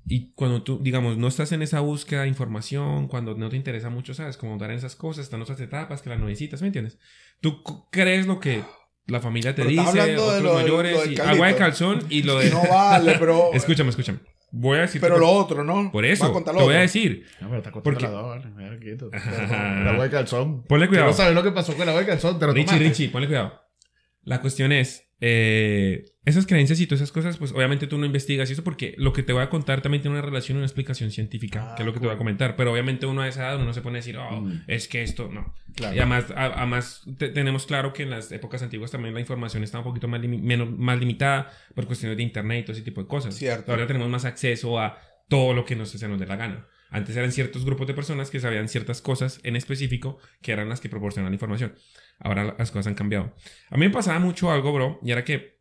y cuando tú, digamos, no estás en esa búsqueda de información, cuando no te interesa mucho, ¿sabes? Como dar en esas cosas, están otras etapas que las nuevecitas, ¿me entiendes? Tú crees lo que la familia te Pero dice, hablando de otros lo mayores, lo del y agua de calzón y lo de... No vale, pero. Escúchame, escúchame. Voy a decir... Pero lo otro, ¿no? Por Va eso, te voy a decir. No, pero está ¿Por qué? la agua de calzón. Ponle cuidado. Quiero saber lo que pasó con el agua de calzón. Te lo Richie, tomaste. Richie, ponle cuidado. La cuestión es, eh, esas creencias y todas esas cosas, pues obviamente tú no investigas y eso porque lo que te voy a contar también tiene una relación y una explicación científica, Ah, que es lo que te voy a comentar. Pero obviamente uno a esa edad uno no se pone a decir, oh, Mm. es que esto, no. Claro. Y además, a- además te- tenemos claro que en las épocas antiguas también la información está un poquito más, limi- menos, más limitada por cuestiones de internet y todo ese tipo de cosas. Cierto. Ahora tenemos más acceso a todo lo que nos, se nos dé la gana. Antes eran ciertos grupos de personas que sabían ciertas cosas en específico que eran las que proporcionaban la información. Ahora las cosas han cambiado. A mí me pasaba mucho algo, bro, y era que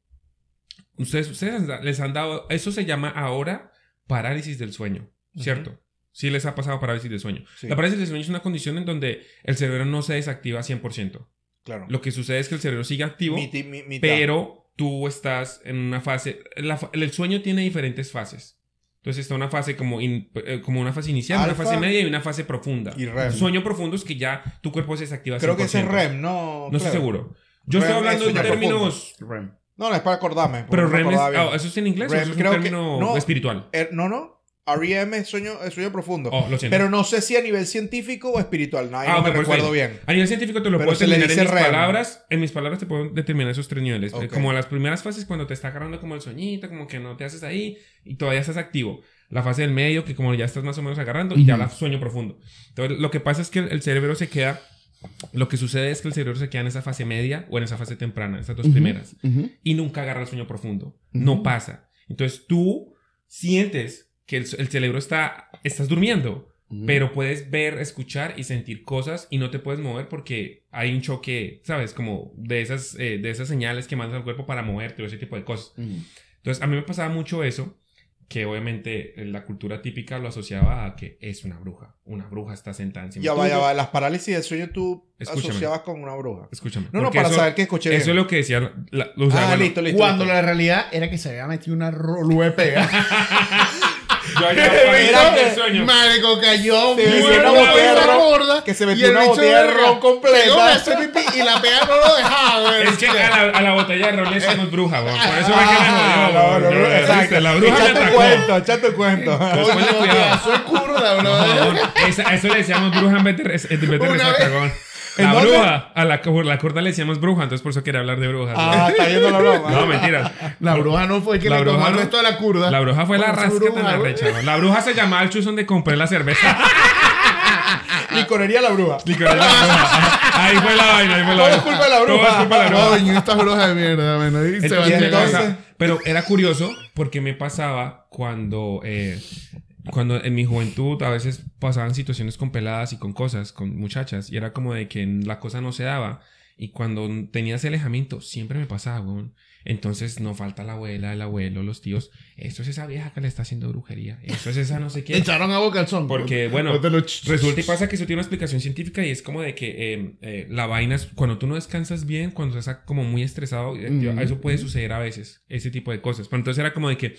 ustedes, ustedes les han dado, eso se llama ahora parálisis del sueño, ¿cierto? Sí les ha pasado parálisis del sueño. Sí. La parálisis del sueño es una condición en donde el cerebro no se desactiva 100%. Claro. Lo que sucede es que el cerebro sigue activo, mi- pero tú estás en una fase. la el sueño tiene diferentes fases. Entonces está una fase como, in- eh, como una fase inicial, una fase media y una fase profunda. y REM. Sueño profundo es que ya tu cuerpo se desactiva. Creo que ese es 100%. REM, ¿no? No estoy seguro. Yo REM estoy hablando es en términos. Rem. No, no, es para acordarme. Pero no REM es. ah, ¿Eso es en inglés o eso es un que- término no. espiritual? Eh, no, no. REM es sueño, es sueño profundo. Oh, lo. Pero no sé si a nivel científico o espiritual. No, ahí Ah, no ok, me pues recuerdo bien. A nivel científico te lo Pero puedo determinar en mis REM. palabras. En mis palabras te puedo determinar esos tres niveles. Ok. Como las primeras fases cuando te está agarrando como el sueñito, como que no te haces ahí y todavía estás activo. La fase del medio, que como ya estás más o menos agarrando, y ya la sueño profundo. Entonces, lo que pasa es que el cerebro se queda. Lo que sucede es que el cerebro se queda en esa fase media o en esa fase temprana, esas dos primeras. Ujú. Y nunca agarra el sueño profundo. No Ujú. pasa. Entonces tú sientes que el, el cerebro está. Estás durmiendo. Pero puedes ver, escuchar y sentir cosas y no te puedes mover porque hay un choque, ¿sabes? Como de esas, eh, de esas señales que mandas al cuerpo para moverte o ese tipo de cosas. Entonces, a mí me pasaba mucho eso, que obviamente eh, la cultura típica lo asociaba a que es una bruja. Una bruja está sentada encima Ya va, ya va. Las parálisis del sueño tú Escúchame. asociabas con una bruja. Escúchame. No, no, para eso, saber que escuché bien. Eso es lo que decía. la- o sea, ah, bueno, listo, listo. Cuando listo. la realidad era que se había metido una rolue pega. Yo allá para el sueño. Marico cayó muy una gorda. que se y metió el una botella de ron completa. y la pega no lo dejaba. Es que a la, a la botella de ron le decíamos bruja. Por eso que Ah, exacto. La bruja Echa le tu atacó. cuento, echa tu cuento. Cuidado. Soy curda, bro. Eso le decíamos bruja en vez de, de Una resaca, vez- weón. ¿En La bruja, a la, la corta le decíamos bruja, entonces por eso quería hablar de brujas. Ah, está viendo la broma. No, mentira. La bruja no fue el que La le tomó bruja el no. resto de la curda. La bruja fue la Bueno, bruja, güey. arrecha, weón. La bruja se llamaba el chus donde compré la cerveza. Licorería la bruja. Licor, la bruja. Ahí fue la vaina, ahí fue la Todo vaina. es culpa de la bruja. Todo es culpa de la bruja. Coño, estas brujas de mierda, man. Ahí se van entonces- pero era curioso porque me pasaba cuando, eh, cuando en mi juventud a veces pasaban situaciones con peladas y con cosas, con muchachas, y era como de que la cosa no se daba. Y cuando tenía ese alejamiento, siempre me pasaba, weón. Entonces no falta la abuela, el abuelo, los tíos. Esto es esa vieja que le está haciendo brujería. Esto es esa no sé qué. Echaron agua calzón. Porque, bueno, Póntelo ch- Resulta y pasa que eso tiene una explicación científica y es como de que eh, eh, la vaina es cuando tú no descansas bien, cuando estás como muy estresado, eh, Mm. eso puede suceder a veces, ese tipo de cosas. Pero entonces era como de que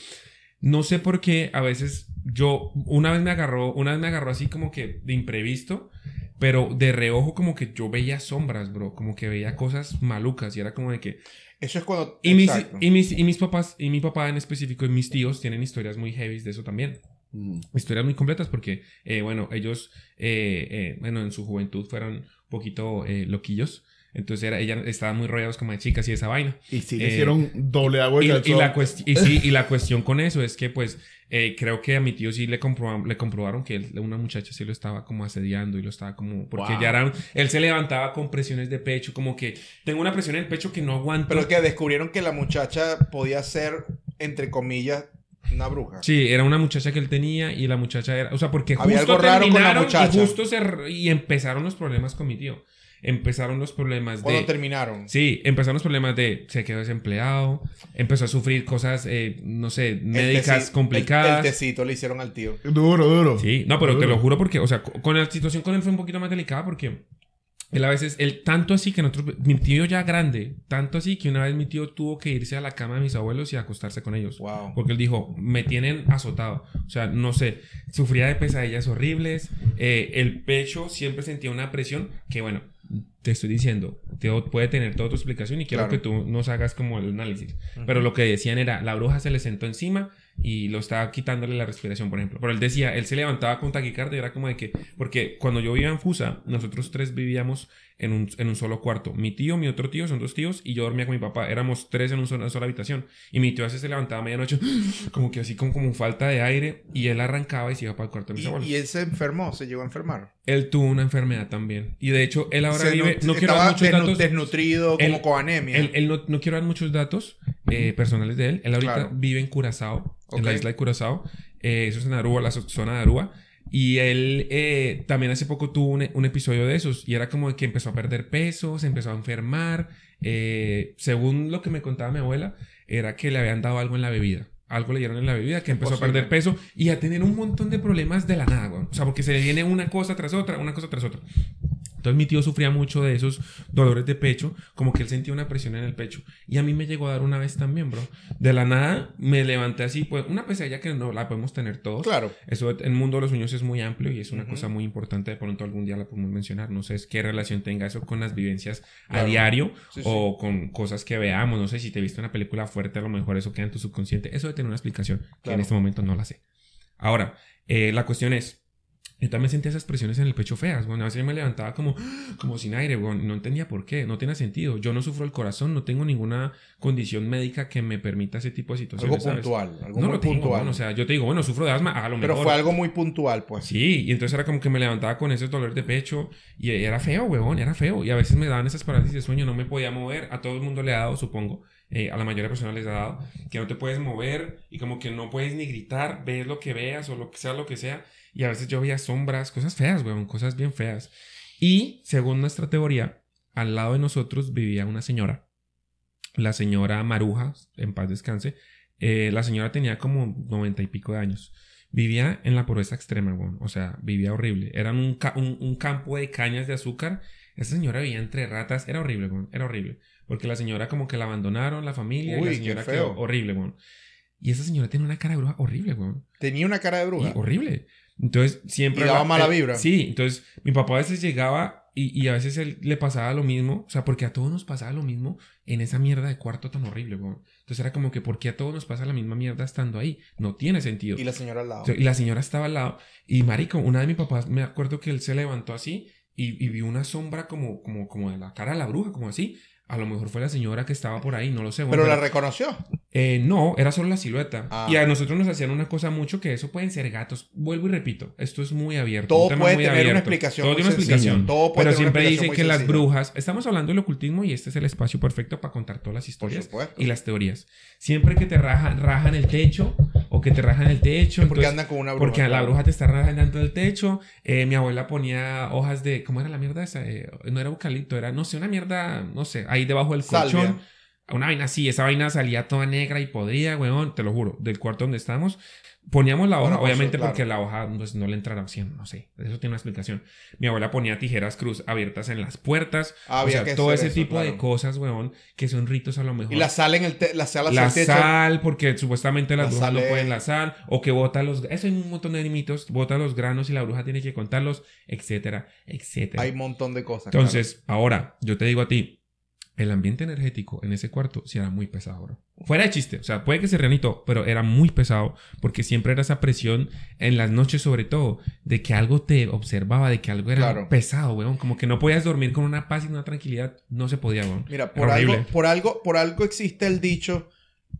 no sé por qué a veces yo una vez me agarró, una vez me agarró así como que de imprevisto, pero de reojo como que yo veía sombras, bro, como que veía cosas malucas y era como de que Eso es cuando. y mis, y mis y mis papás y mi papá en específico y mis tíos tienen historias muy heavy de eso también Mm. historias muy completas porque, eh, bueno, ellos, eh, eh, bueno, en su juventud fueron un poquito eh, loquillos. Entonces era, ella estaba muy rodeados como de chicas y esa vaina. Y le Eh, hicieron doble agua Y, y la y sí, y la cuestión con eso es que, pues, eh, creo que a mi tío sí le, comproba- le comprobaron que él- una muchacha sí lo estaba como asediando y lo estaba como. Porque Wow. ya era. Él se levantaba con presiones de pecho, como que tengo una presión en el pecho que no aguanto. Pero que descubrieron que la muchacha podía ser, entre comillas, una bruja. Sí, era una muchacha que él tenía y la muchacha era. O sea, porque Había justo algo raro con la terminaron muchacha. y justo se. Y empezaron los problemas con mi tío. Empezaron los problemas Cuando de. terminaron. Sí, empezaron los problemas de se quedó desempleado, empezó a sufrir cosas, eh, no sé, médicas teci- complicadas. El, el tecito le hicieron al tío. Duro, duro. Sí, no, pero te Duro. lo juro porque, o sea, co- con la situación con él fue un poquito más delicada porque él a veces, él tanto así que nosotros, mi tío ya grande, tanto así que una vez mi tío tuvo que irse a la cama de mis abuelos y acostarse con ellos. Wow. Porque él dijo, me tienen azotado. O sea, no sé, sufría de pesadillas horribles, eh, el pecho siempre sentía una presión que, bueno, te estoy diciendo, te, puede tener toda tu explicación y quiero Claro. que tú nos hagas como el análisis. Pero lo que decían era, la bruja se le sentó encima y lo estaba quitándole la respiración, por ejemplo. Pero él decía, él se levantaba con taquicardia, era como de que, porque cuando yo vivía en Fusa, nosotros tres vivíamos en un, en un solo cuarto. Mi tío, mi otro tío, son dos tíos, y yo dormía con mi papá. Éramos tres en una sola habitación. Y mi tío a veces se levantaba a medianoche, como que así, como, como falta de aire, y él arrancaba y se iba para el cuarto de mis Y, abuelos. y él se enfermó, se llegó a enfermar. Él tuvo una enfermedad también. Y de hecho, él ahora Se vive, no quiero dar muchos datos. desnutrido, Él- como con anemia. Él, él no, no quiero dar muchos datos eh, personales de él. Él ahorita Claro. vive en Curazao, en la isla de Curazao. Eh, eso es en Aruba, la zo- zona de Aruba. Y él eh, también hace poco tuvo un, un episodio de esos. Y era como que empezó a perder peso, se empezó a enfermar. Eh, según lo que me contaba mi abuela, era que le habían dado algo en la bebida. Algo le dieron en la bebida que empezó posible. a perder peso y a tener un montón de problemas de la nada, güey. O sea, porque se le viene una cosa tras otra, una cosa tras otra. Entonces mi tío sufría mucho de esos dolores de pecho, como que él sentía una presión en el pecho. Y a mí me llegó a dar una vez también, bro. De la nada me levanté así, pues una pesadilla que no la podemos tener todos. Claro. Eso, el mundo de los sueños es muy amplio y es una cosa muy importante. De pronto algún día la podemos mencionar. No sé qué relación tenga eso con las vivencias a diario Sí, sí. o con cosas que veamos. No sé si te viste una película fuerte, a lo mejor eso queda en tu subconsciente. Eso debe tener una explicación que en este momento no la sé. Ahora, eh, la cuestión es, yo también sentía esas presiones en el pecho feas. Bueno, a veces me levantaba como, como sin aire, bueno, no entendía por qué, no tenía sentido. Yo no sufro el corazón, no tengo ninguna condición médica que me permita ese tipo de situaciones. Algo ¿sabes? puntual. Algo No muy lo tengo, puntual. bueno, o sea, yo te digo, bueno, sufro de asma, a lo Pero mejor. fue algo muy puntual, pues. Sí, y entonces era como que me levantaba con esos dolores de pecho y era feo, huevón, era feo. Y a veces me daban esas parálisis de sueño, no me podía mover. A todo el mundo le ha dado, supongo, eh, a la mayoría de personas les ha dado, que no te puedes mover y como que no puedes ni gritar, ves lo que veas o lo que sea, lo que sea. Y a veces yo veía sombras, cosas feas, huevón, cosas bien feas. Y según nuestra teoría, al lado de nosotros vivía una señora, la señora Maruja, en paz descanse. Eh, la señora tenía como noventa y pico de años. Vivía en la pobreza extrema, weón. O sea, vivía horrible. Era un, ca- un, un campo de cañas de azúcar. Esa señora vivía entre ratas. Era horrible, weón. Era horrible. Porque la señora como que la abandonaron, la familia. y Uy, la qué señora feo. quedó horrible, weón. Y esa señora tenía una cara de bruja horrible, weón. Tenía una cara de bruja. Y horrible. Entonces, siempre... Y daba la- mala eh, vibra. Sí, entonces mi papá a veces llegaba y, y a veces él le pasaba lo mismo. O sea, porque a todos nos pasaba lo mismo en esa mierda de cuarto tan horrible, weón. Entonces era como que, ¿por qué a todos nos pasa la misma mierda estando ahí? No tiene sentido. Y la señora al lado. Y la señora estaba al lado. Y marico, una de mis papás, me acuerdo que él se levantó así y, y vio una sombra como, como, como de la cara de la bruja, como así. A lo mejor fue la señora que estaba por ahí, no lo sé. Pero la reconoció. eh, no, era solo la silueta. Ah. Y a nosotros nos hacían una cosa mucho que eso pueden ser gatos. Vuelvo y repito, esto es muy abierto. Todo puede tener una explicación Todo tiene una explicación. Todo puede Pero tener una siempre explicación dicen que las brujas. Estamos hablando del ocultismo y este es el espacio perfecto para contar todas las historias y las teorías. Siempre que te rajan, rajan el techo que te rajan el techo. Porque andan con una bruja. porque la bruja te está rajando el techo. Eh, mi abuela ponía hojas de. ¿Cómo era la mierda esa? Eh, no era eucalipto, era, no sé, una mierda, no sé, ahí debajo del Salvia. colchón. Una vaina así, esa vaina salía toda negra y podrida, weón, te lo juro, del cuarto donde estábamos. Poníamos la hoja, cosa, obviamente porque la hoja pues, no le entrara haciendo, no sé, eso tiene una explicación. Mi abuela ponía tijeras cruz abiertas en las puertas, Ah, o había sea, que todo ese eso, tipo de cosas, weón, que son ritos a lo mejor. Y la sal en el te- la sal La sal, porque supuestamente las La brujas no pueden la sal, o que bota los... Eso hay un montón de mitos, bota los granos y la bruja tiene que contarlos, etcétera, etcétera. Hay un montón de cosas. Entonces, ahora, yo te digo a ti, el ambiente energético en ese cuarto sí era muy pesado, bro. Fuera de chiste, o sea, puede que se todo, pero era muy pesado porque siempre era esa presión en las noches sobre todo de que algo te observaba, de que algo era Claro. pesado, weón, como que no podías dormir con una paz y una tranquilidad, no se podía, weón. Mira, por algo, por algo, por algo existe el dicho,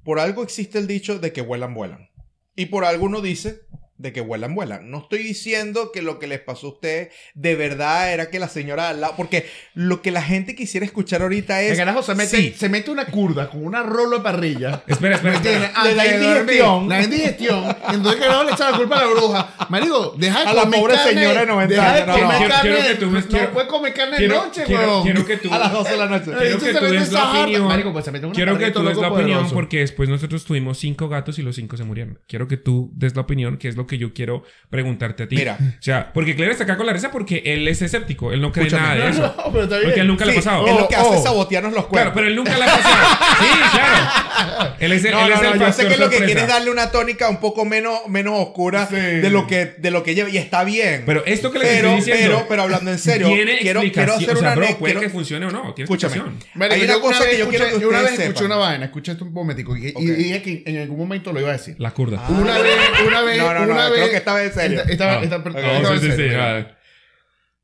por algo existe el dicho de que vuelan, vuelan. Y por algo uno dice de que vuelan, vuelan. No estoy diciendo que lo que les pasó a ustedes de verdad era que la señora al lado, porque lo que la gente quisiera escuchar ahorita es... El carajo se mete, Sí. se mete una curda con una rolo de parrilla. Espera, espera, espera. Le da indigestión. La indigestión. Entonces que no le echa la culpa a la bruja. Marico, deja de A la comer pobre carne. señora de 90 deja de años, no, no. Quiero- carne. quiero que tú me- no comer carne de noche, quiero- weón. quiero que tú... A las 12 de la noche. Quiero que tú des la opinión. Marico, pues se mete una Quiero que tú des la opinión poderoso. porque después nosotros tuvimos cinco gatos y los cinco se murieron. Quiero que tú des la opinión, que es lo que yo quiero preguntarte a ti. Mira. O sea, porque Claire está acá con la risa porque él es escéptico. Él no cree Escúchame. nada de eso. No, pero está bien. Porque él nunca le ha Sí, pasado. es lo que Oh, hace oh. es sabotearnos los Claro, cuerpos. pero él nunca le ha pasado. Sí, claro. Él es, el- No, él no, es el no, yo sé que lo que quiere es darle una tónica un poco menos, menos oscura Sí. de lo que de lo que lleva y está bien. Pero esto que le pero, estoy diciendo pero, pero hablando en serio, tiene quiero, quiero hacer o sea, una bro, puede quiero- que funcione o no. Tiene Escúchame. Marico, Hay una cosa que yo quiero que Una vez escuché una vaina, escuché esto un momentico y, dije que en algún momento lo iba a decir. La curda. Ah. Una vez, una vez, No, no, no, una creo vez. que esta vez en serio. Esta- Ah. No, vez en serio. ah.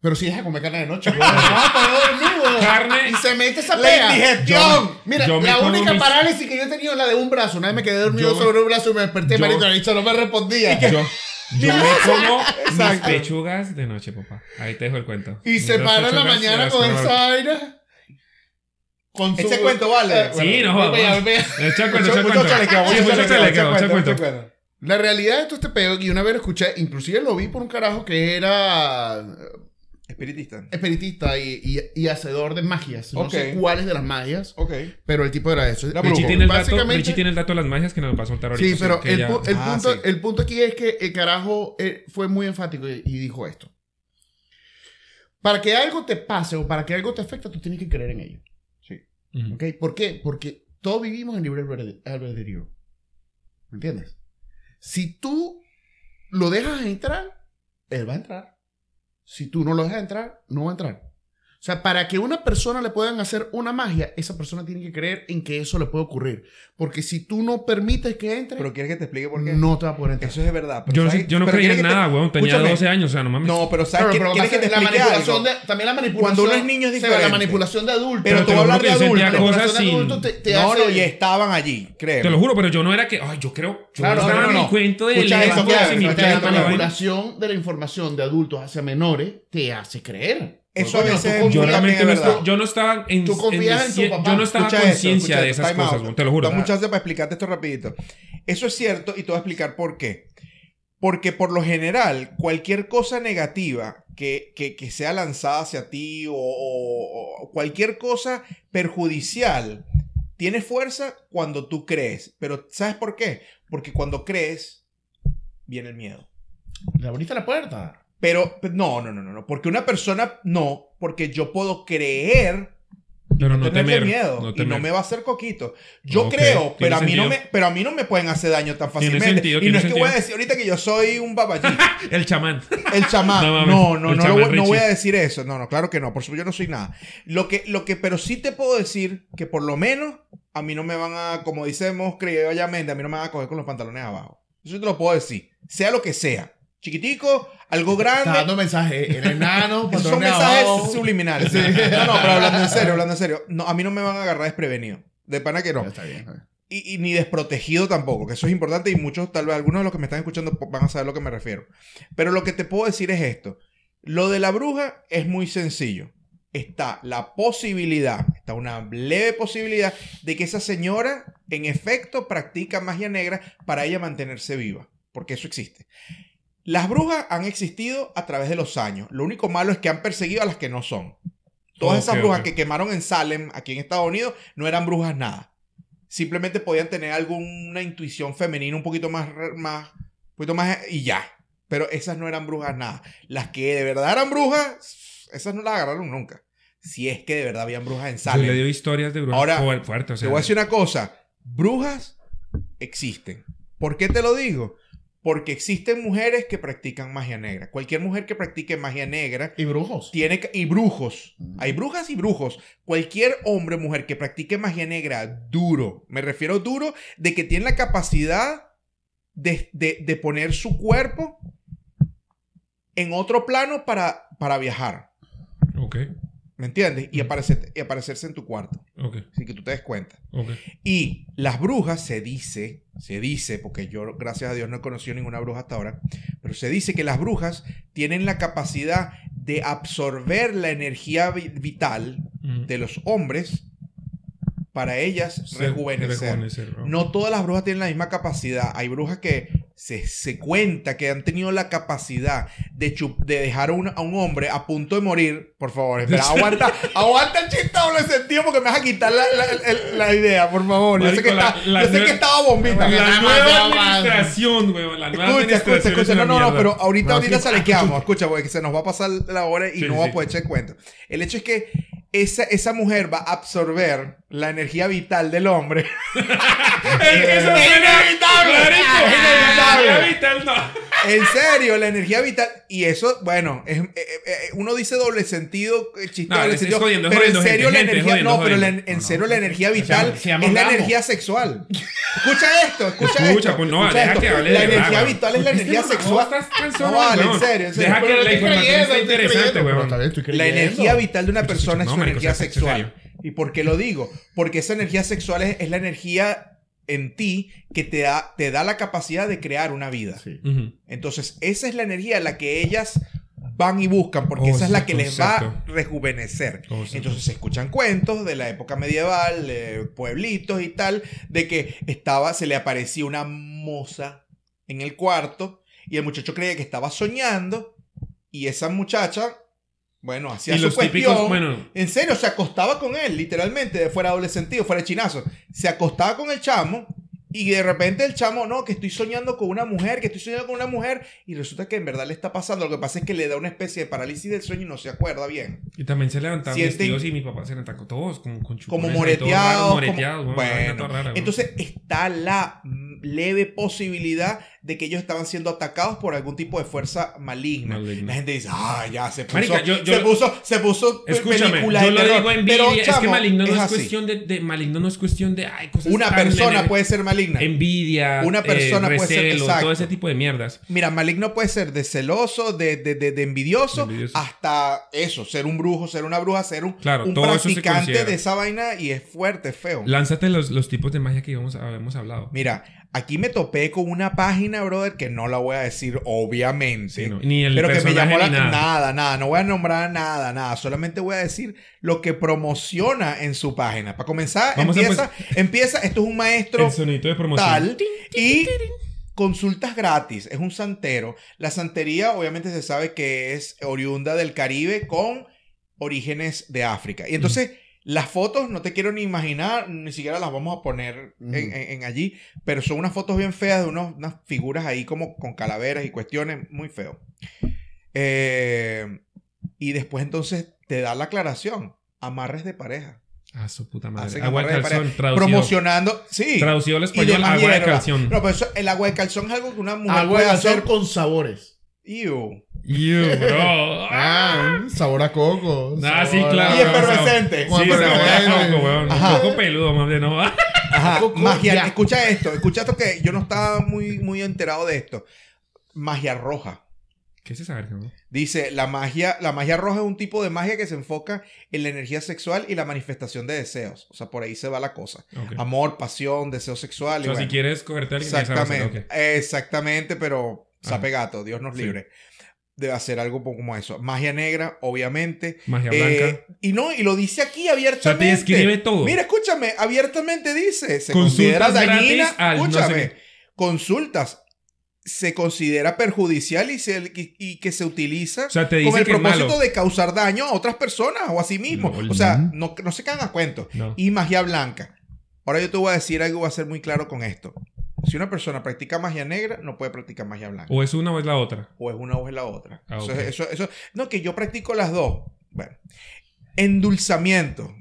Pero si deja de comer carne de noche. No, dormir, weón. Carne. Y se mete esa La pea. indigestión. Mira, Yo la única mis- parálisis que yo he tenido es la de un brazo. Una vez me quedé dormido Yo- sobre un brazo y me desperté, yo- marico. La bicha no me respondía. Yo, yo me como mis pechugas de noche, papá. Ahí te dejo el cuento. Y Mis se para en la mañana con esa aire. Con su- Ese cuento vale. Eh, Sí, no, bueno, ve, ve. Echa el cuento, Mucho- echa cuento. echa el cuento, mucho cuento. La realidad de todo este pedo, y una vez lo escuché, inclusive lo vi por un carajo que era Espiritista. espiritista y, y, y hacedor de magias. No Ok. sé cuáles de las magias, Ok. pero el tipo era eso. Richie tiene, el dato, Richie tiene el dato de las magias que nos a soltar ahorita. Sí, pero el, ya- pu- el Ah, punto, sí. el punto aquí es que el carajo eh, fue muy enfático y, y dijo esto. Para que algo te pase o para que algo te afecte, tú tienes que creer en ello. Ujú. ¿Ok? ¿Por qué? Porque todos vivimos en libre albedrío. ¿Me entiendes? Si tú lo dejas entrar, él va a entrar. Si tú no lo dejas entrar, no va a entrar. O sea, para que una persona le puedan hacer una magia, esa persona tiene que creer en que eso le puede ocurrir. Porque si tú no permites que entre, Pero quieres que te explique por qué. no te va a poder entrar. Eso es de verdad. pero Yo no, ¿sabes? yo no pero creía en ¿quieres que te- nada, weón. Tenía Escúchame. 12 años, o sea, no mames. No, pero ¿sabes qué? pero ¿Quieres que te la explique manipulación algo? de, también la manipulación. Cuando uno es niño es o sea, la diferente. manipulación de adultos. Pero Pero hablar juro de adultos. cosas manipulación de sin- adultos te, te No, hace- no, y estaban allí, créeme. Te lo juro, pero yo no era que. Ay, yo creo. Yo Claro, estaba no, no, en no. mi cuento de Escucha eso, la manipulación de la información de adultos hacia menores te hace creer. Eso a veces es Yo Yo realmente no, es estoy- yo no estaba en. Tú confías en tu en- papá. Yo no estaba Escucha a esto, conciencia de esto, esas cosas, out. te lo juro. Da mucha chance para explicarte esto rapidito. Eso es cierto y te voy a explicar por qué. Porque por lo general, cualquier cosa negativa que, que- que sea lanzada hacia ti o, o- o cualquier cosa perjudicial tiene fuerza cuando tú crees. Pero ¿sabes por qué? Porque cuando crees, viene el miedo. Le abriste la puerta. Pero no, no, no, no, no. Porque una persona, no. Porque yo puedo creer Pero no tenerle temer. miedo no y temer. no me va a hacer coquito. Yo creo, pero a mí no me, pero a mí no me pueden hacer daño tan fácilmente. sentido, y no es que voy a decir ahorita que yo soy un baballí, El chamán. el chamán. No No, no, no, no, chamán voy- no a decir eso. No, no, claro que no. Por supuesto, yo no soy nada. Lo que, lo que, pero sí te puedo decir que por lo menos a mí no me van a, como decimos criolllamente, a mí no me van a coger con los pantalones abajo. Eso te lo puedo decir. Sea lo que sea. Chiquitico, algo Está grande. dando mensajes. Eres enano, son mensajes abajo. subliminales. No, no, pero hablando en serio, hablando en serio. No, a mí no me van a agarrar desprevenido. De pana que no. Está bien. está bien. Y, y ni desprotegido tampoco, que eso es importante y muchos, tal vez algunos de los que me están escuchando van a saber a lo que me refiero. Pero lo que te puedo decir es esto. Lo de la bruja es muy sencillo. Está la posibilidad, está una leve posibilidad de que esa señora en efecto practica magia negra para ella mantenerse viva, porque eso existe. Las brujas han existido a través de los años. Lo único malo es que han perseguido a las que no son. Todas esas brujas que quemaron en Salem, aquí en Estados Unidos, no eran brujas nada simplemente podían tener alguna intuición femenina un poquito más, más, un poquito más y ya. Pero esas no eran brujas nada. Las que de verdad eran brujas, esas no las agarraron nunca. Si es que de verdad habían brujas en Yo le Salem. dio historias de brujas Ahora, fu- fuertes. O Te voy a decir una cosa. Brujas existen. ¿Por qué te lo digo? Porque existen mujeres que practican magia negra. Cualquier mujer que practique magia negra Y brujos. tiene que- y brujos. Mm. Hay brujas y brujos. Cualquier hombre o mujer que practique magia negra duro, me refiero duro, de que tiene la capacidad de, de- de poner su cuerpo en otro plano para, para viajar. Ok, ¿Me entiendes? Y, Mm. aparecer- y aparecerse en tu cuarto. ok, Así que tú te des cuenta. Y las brujas se dice, se dice, porque yo gracias a Dios no he conocido ninguna bruja hasta ahora, pero se dice que las brujas tienen la capacidad de absorber la energía vi- vital Ujú. de los hombres para ellas rejuvenecer. rejuvenecer. No todas las brujas tienen la misma capacidad. Hay brujas que se, se cuenta que han tenido la capacidad de, chup- de dejar a un, a un hombre a punto de morir. Por favor, espera, aguanta, aguanta el chiste doble sentido porque me vas a quitar la, la- la idea, por favor. Yo sé que, Marico, la- está- la yo sé nueva- que estaba bombita. La nueva administración, weón. La nueva Escucha, administración escucha, escucha. es No, no, no, pero ahorita, No, ahorita salequeamos. Escucha, porque se nos va a pasar la hora y Sí, no sí, va a poder echar cuenta. El hecho es que esa, esa mujer va a absorber la energía vital del hombre. Es que eso Es inevitable. Clarito. Es inevitable. La vital no. En serio, la energía vital. Y eso, bueno, es- eh, eh, eh, uno dice doble sentido, eh, chiste No, doble es- es sentido. jodiendo, pero jodiendo, en serio, gente, la gente, energía. jodiendo, no, pero la- en No, serio, no. la energía Se vital llama- se llama es la energía sexual. Escucha esto, escucha, Escucha, esto. pues no, escucha deja esto. que hable La de energía verdad, vital es la energía sexual. No vale, en serio, en serio. Deja que la información estoy interesante, weón. La energía vital de una Escucha, persona escucha, es no, su energía sea- sea sexual. ¿Y por qué lo digo? Porque esa energía sexual es, es la energía en ti que te da, te da la capacidad de crear una vida. Sí. Entonces, esa es la energía la que ellas van y buscan, porque Oh, esa es la que les va a rejuvenecer. Oh, Entonces se escuchan cuentos de la época medieval, de pueblitos y tal, de que estaba, se le aparecía una moza en el cuarto y el muchacho creía que estaba soñando y esa muchacha, bueno, hacía Y su los cuestión. típicos, bueno, En serio, se acostaba con él, literalmente, de fuera doble sentido, fuera de chinazo. Se acostaba con el chamo y de repente el chamo, no, que estoy soñando con una mujer, que estoy soñando con una mujer y resulta que en verdad le está pasando. Lo que pasa es que le da una especie de parálisis del sueño y no se acuerda bien. y también se levantaban Sienten- vestidos y mi papá se levantaba todos con, con Como moreteados. como- Bueno, rara, entonces está la leve posibilidad de que ellos estaban siendo atacados por algún tipo de fuerza maligna. Maligna. La gente dice, ah, ya se puso, Marica, yo- yo se puso, se puso Escúchame, película yo de lo terror. digo en Pero, es que chamo, maligno no es, así. cuestión de, de- Maligno no es cuestión de. Ay, cosas Una persona puede ser maligna. Envidia. Una persona eh, puede ser- exacto. Todo ese tipo de mierdas. Mira, maligno puede ser de celoso, de, de, de, envidioso, hasta eso, ser un brujo, ser una bruja, ser un, Claro, un practicante de esa vaina y es fuerte, es feo. Lánzate los, los tipos de magia que íbamos, habíamos hablado. Mira, aquí me topé con una página, brother, que no la voy a decir, obviamente. Sí, no, Ni el pero que me llamó la... nada. Nada, nada, no voy a nombrar nada, nada. Solamente voy a decir lo que promociona en su página. Para comenzar, Vamos a empieza, empieza, esto es un maestro El sonito de promoción. tal y consultas gratis. Es un santero. La santería obviamente se sabe que es oriunda del Caribe con orígenes de África. Y entonces las fotos no te quiero ni imaginar, ni siquiera las vamos a poner en, Ujú. en- en allí, pero son unas fotos bien feas de unos- unas figuras ahí como con calaveras y cuestiones, muy feo. Eh, y después entonces te da la aclaración. Amarres de pareja. Ah, su puta madre. Hacen Agua de calzón, traducido. Promocionando. Sí. Traducido al español, agua de calzón. No, pero eso, el agua de calzón es algo que una mujer Agua puede de calzón hacer. con sabores. Ew. You, bro. Ah, sabor a coco. Ah, sí, claro. Y efervescente. Sí, sabor a coco, weón. Un poco peludo, más bien, ¿no? Ajá. Magia. Escucha esto. Escucha esto que yo no estaba muy, muy enterado de esto. Magia roja. ¿Qué es esa verga, no? Dice, la magia, la magia roja es un tipo de magia que se enfoca en la energía sexual y la manifestación de deseos. O sea, por ahí se va la cosa. Amor, pasión, deseo sexual. O y sea, si quieres cogerte a alguien, Exactamente. Exactamente, pero sape Ajá. gato, Dios nos Sí. libre. De hacer algo como eso. Magia negra, obviamente. Magia Eh, blanca. y no, y lo dice aquí O sea, abiertamente. te escribe todo. Mira, escúchame, abiertamente dice. Se Consultas considera dañina. no sé escúchame. consultas. Se considera perjudicial y, se- y- y que se utiliza O sea, te con el propósito malo. de causar daño a otras personas o a sí mismo. No, o sea, no. se cagan a cuento. No. Y magia blanca. Ahora yo te voy a decir algo, voy a ser muy claro con esto. Si una persona practica magia negra, no puede practicar magia blanca. O es una o es la otra. O es una o es la otra. Ah, eso, ok. es- eso, eso- no, que yo practico las dos. Bueno. Endulzamiento.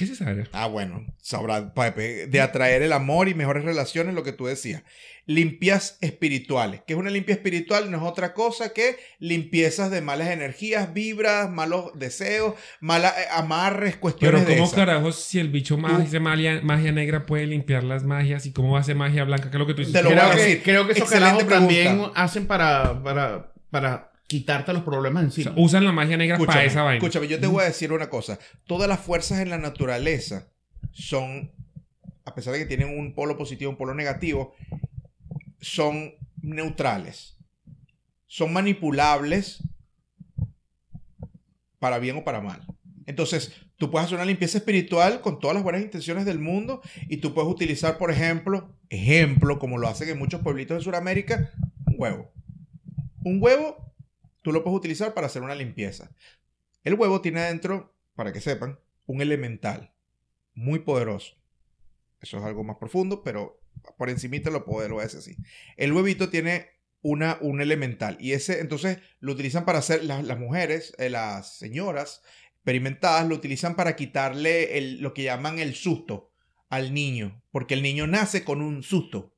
¿Qué es esa verga? Ah, bueno, sabrá, Pepe, de atraer el amor y mejores relaciones, lo que tú decías. Limpias espirituales. ¿Qué es una limpia espiritual? No es otra cosa que limpiezas de malas energías, vibras, malos deseos, malas eh, amarres, cuestiones Pero de ¿cómo esas. carajos si el bicho más hace magia, magia negra puede limpiar las magias y cómo va a hacer magia blanca? ¿Qué es lo que tú dices? Te lo voy creo, a que, decir. creo que esos carajos también hacen para, para, para quitarte los problemas O encima. sea, usan la magia negra para Escúchame, esa vaina. escúchame, yo te voy a decir una cosa. Todas las fuerzas en la naturaleza son, a pesar de que tienen un polo positivo y un polo negativo, son neutrales. Son manipulables para bien o para mal. Entonces, tú puedes hacer una limpieza espiritual con todas las buenas intenciones del mundo y tú puedes utilizar, por ejemplo, ejemplo, como lo hacen en muchos pueblitos de Sudamérica, un huevo. Un huevo, tú lo puedes utilizar para hacer una limpieza. El huevo tiene adentro, para que sepan, un elemental muy poderoso. Eso es algo más profundo, pero por encimita lo puedo, lo voy a decir así. El huevito tiene una, un elemental y ese entonces lo utilizan para hacer las, mujeres, eh, las señoras experimentadas lo utilizan para quitarle el- lo que llaman el susto al niño, porque el niño nace con un susto.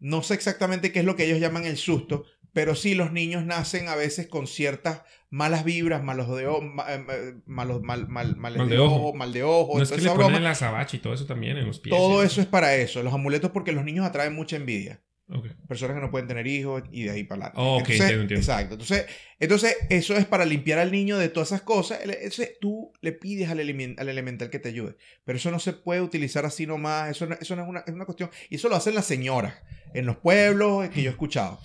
No sé exactamente qué es lo que ellos llaman el susto, pero sí los niños nacen a veces con ciertas malas vibras, malos de, o- ma- eh, malos, mal, mal, males Mal de, ojo, ojo. mal de ojo, No es que le ponen la sabacha y todo eso también en los pies. Todo eso es para eso, los amuletos porque los niños atraen mucha envidia. Ok. Personas que no pueden tener hijos y de ahí para adelante. Oh, ok, Entonces, entiendo, entiendo. Exacto. Entonces, entonces, eso es para limpiar al niño de todas esas cosas. El- Eso es- tú le pides al, al elemental que te ayude. Pero eso no se puede utilizar así nomás. Eso no, eso no es, una, es una cuestión. Y eso lo hacen las señoras en los pueblos que yo he escuchado.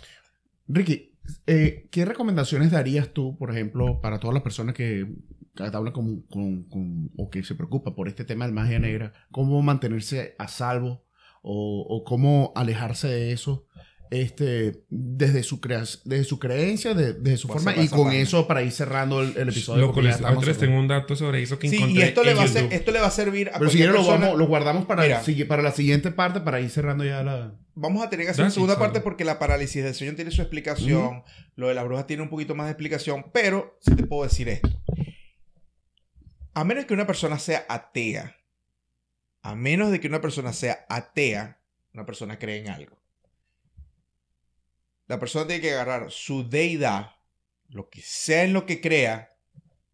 Ricky, eh, ¿qué recomendaciones darías tú, por ejemplo, para todas las personas que, hablan con, con- o que se preocupan por este tema de magia negra? ¿Cómo mantenerse a salvo o cómo alejarse de eso? Este, desde su desde su creencia, de- desde su forma, y con eso para ir cerrando el, el episodio. Loco, les, tengo un dato sobre eso que Sí, encontré y esto le, en va a ser- YouTube. esto le va a servir a Pero si lo, vamos, lo guardamos para, Mira. el sigui- para la siguiente parte, para ir cerrando ya la... Vamos a tener que hacer una segunda parte porque la parálisis del sueño tiene su explicación. Lo de la bruja tiene un poquito más de explicación. Pero sí te puedo decir esto. A menos que una persona sea atea, a menos de que una persona sea atea, una persona cree en algo. La persona tiene que agarrar su deidad, lo que sea en lo que crea,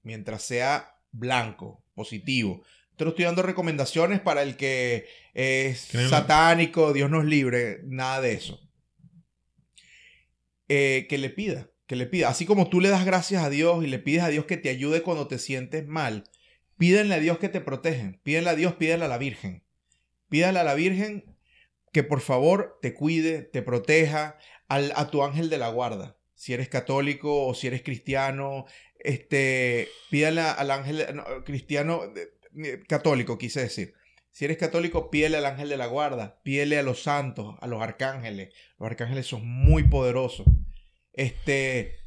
mientras sea blanco, positivo. Te estoy dando recomendaciones para el que es satánico, Dios nos libre, nada de eso. Eh, que le pida, que le pida. Así como tú le das gracias a Dios y le pides a Dios que te ayude cuando te sientes mal, pídenle a Dios que te protejan. Pídenle a Dios, pídenle a la Virgen. Pídale a la Virgen que por favor te cuide, te proteja, a tu ángel de la guarda. Si eres católico o si eres cristiano, este, pídale al ángel no, cristiano, católico, quise decir. Si eres católico, pídele al ángel de la guarda, pídele a los santos, a los arcángeles. Los arcángeles son muy poderosos. Este,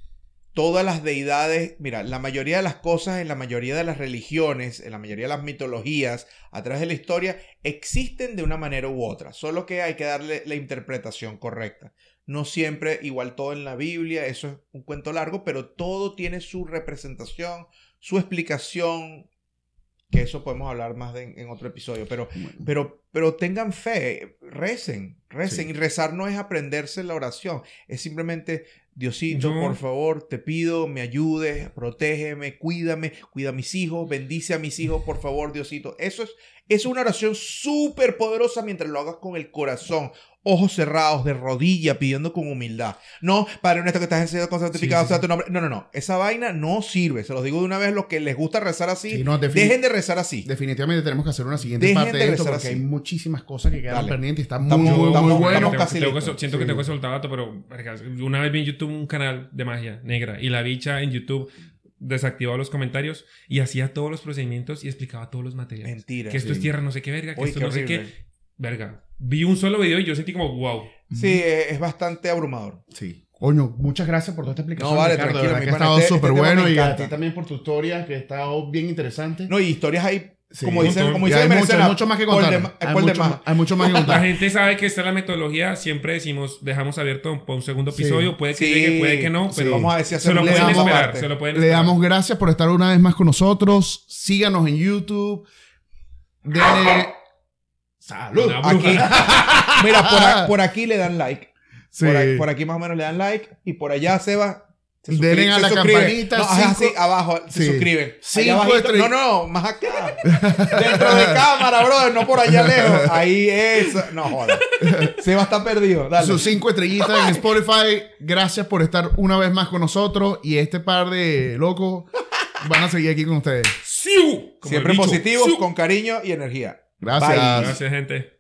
todas las deidades, mira, la mayoría de las cosas en la mayoría de las religiones, en la mayoría de las mitologías, a través de la historia, existen de una manera u otra. Solo que hay que darle la interpretación correcta. No siempre igual todo en la Biblia, eso es un cuento largo, pero todo tiene su representación, su explicación, que eso podemos hablar más de- en, otro episodio, pero, pero, pero tengan fe, recen, recen. Sí. Y rezar no es aprenderse la oración, es simplemente, Diosito, por favor, te pido, me ayudes, protégeme, cuídame, cuida a mis hijos, bendice a mis hijos, por favor, Diosito. Eso es, es una oración súper poderosa mientras lo hagas con el corazón, ojos cerrados, de rodilla, pidiendo con humildad. No, Padre nuestro que estás en cielo, santificado Sí, sí, sea tu nombre. No, no, no. Esa vaina no sirve. Se los digo de una vez, los que les gusta rezar así, Sí, no, dejen de rezar así. Definitivamente tenemos que hacer una siguiente Dejen parte de de esto porque así. hay muchísimas cosas que quedan Dale. pendientes y está muy, Estamos- muy, estamos- muy bueno. estamos Tengo- casi tengo que siento Sí. que tengo que soltar dato, pero una vez vi en YouTube un canal de magia negra y la bicha en YouTube desactivaba los comentarios y hacía todos los procedimientos y explicaba todos los materiales. Mentira. Que esto sí. es tierra no sé qué verga, que Uy, esto qué no sé horrible. qué. Verga. Vi un solo video y yo sentí como wow. Sí, eh, es bastante abrumador. Sí. Coño, muchas gracias por toda esta explicación. No, vale, Ricardo, tranquilo, verdad que ha estado este- súper este tema bueno y a ti también por tu historia que ha estado bien interesante. No, y historias ahí, Sí. como dicen, montón. como dicen hay, en mucho, hay más que contar. de hay, de mucho, más. hay mucho más que La contar. gente sabe que está la metodología, siempre decimos, dejamos abierto para un segundo Sí. episodio, puede que Sí, llegue, puede que no, sí, pero vamos a ver si se lo pueden damos esperar, parte. se lo pueden Le damos gracias por estar una vez más con nosotros. Síganos en YouTube. denle salud. Aquí, mira, por, a- por aquí le dan like. Sí. Por, aquí más o menos le dan like. Y por allá, Seba. se Denle a la suscriben. campanita, No, es cinco- así, abajo. Se suscriben. Cinco. No, no, más acá. Dentro de cámara, brother. No por allá lejos. Ahí eso. No jodas. Seba está perdido. Dale. Sus cinco estrellitas en Spotify. Gracias por estar una vez más con nosotros. Y este par de locos van a seguir aquí con ustedes. Siempre positivos, con cariño y energía. Gracias. Bye. Gracias, gente.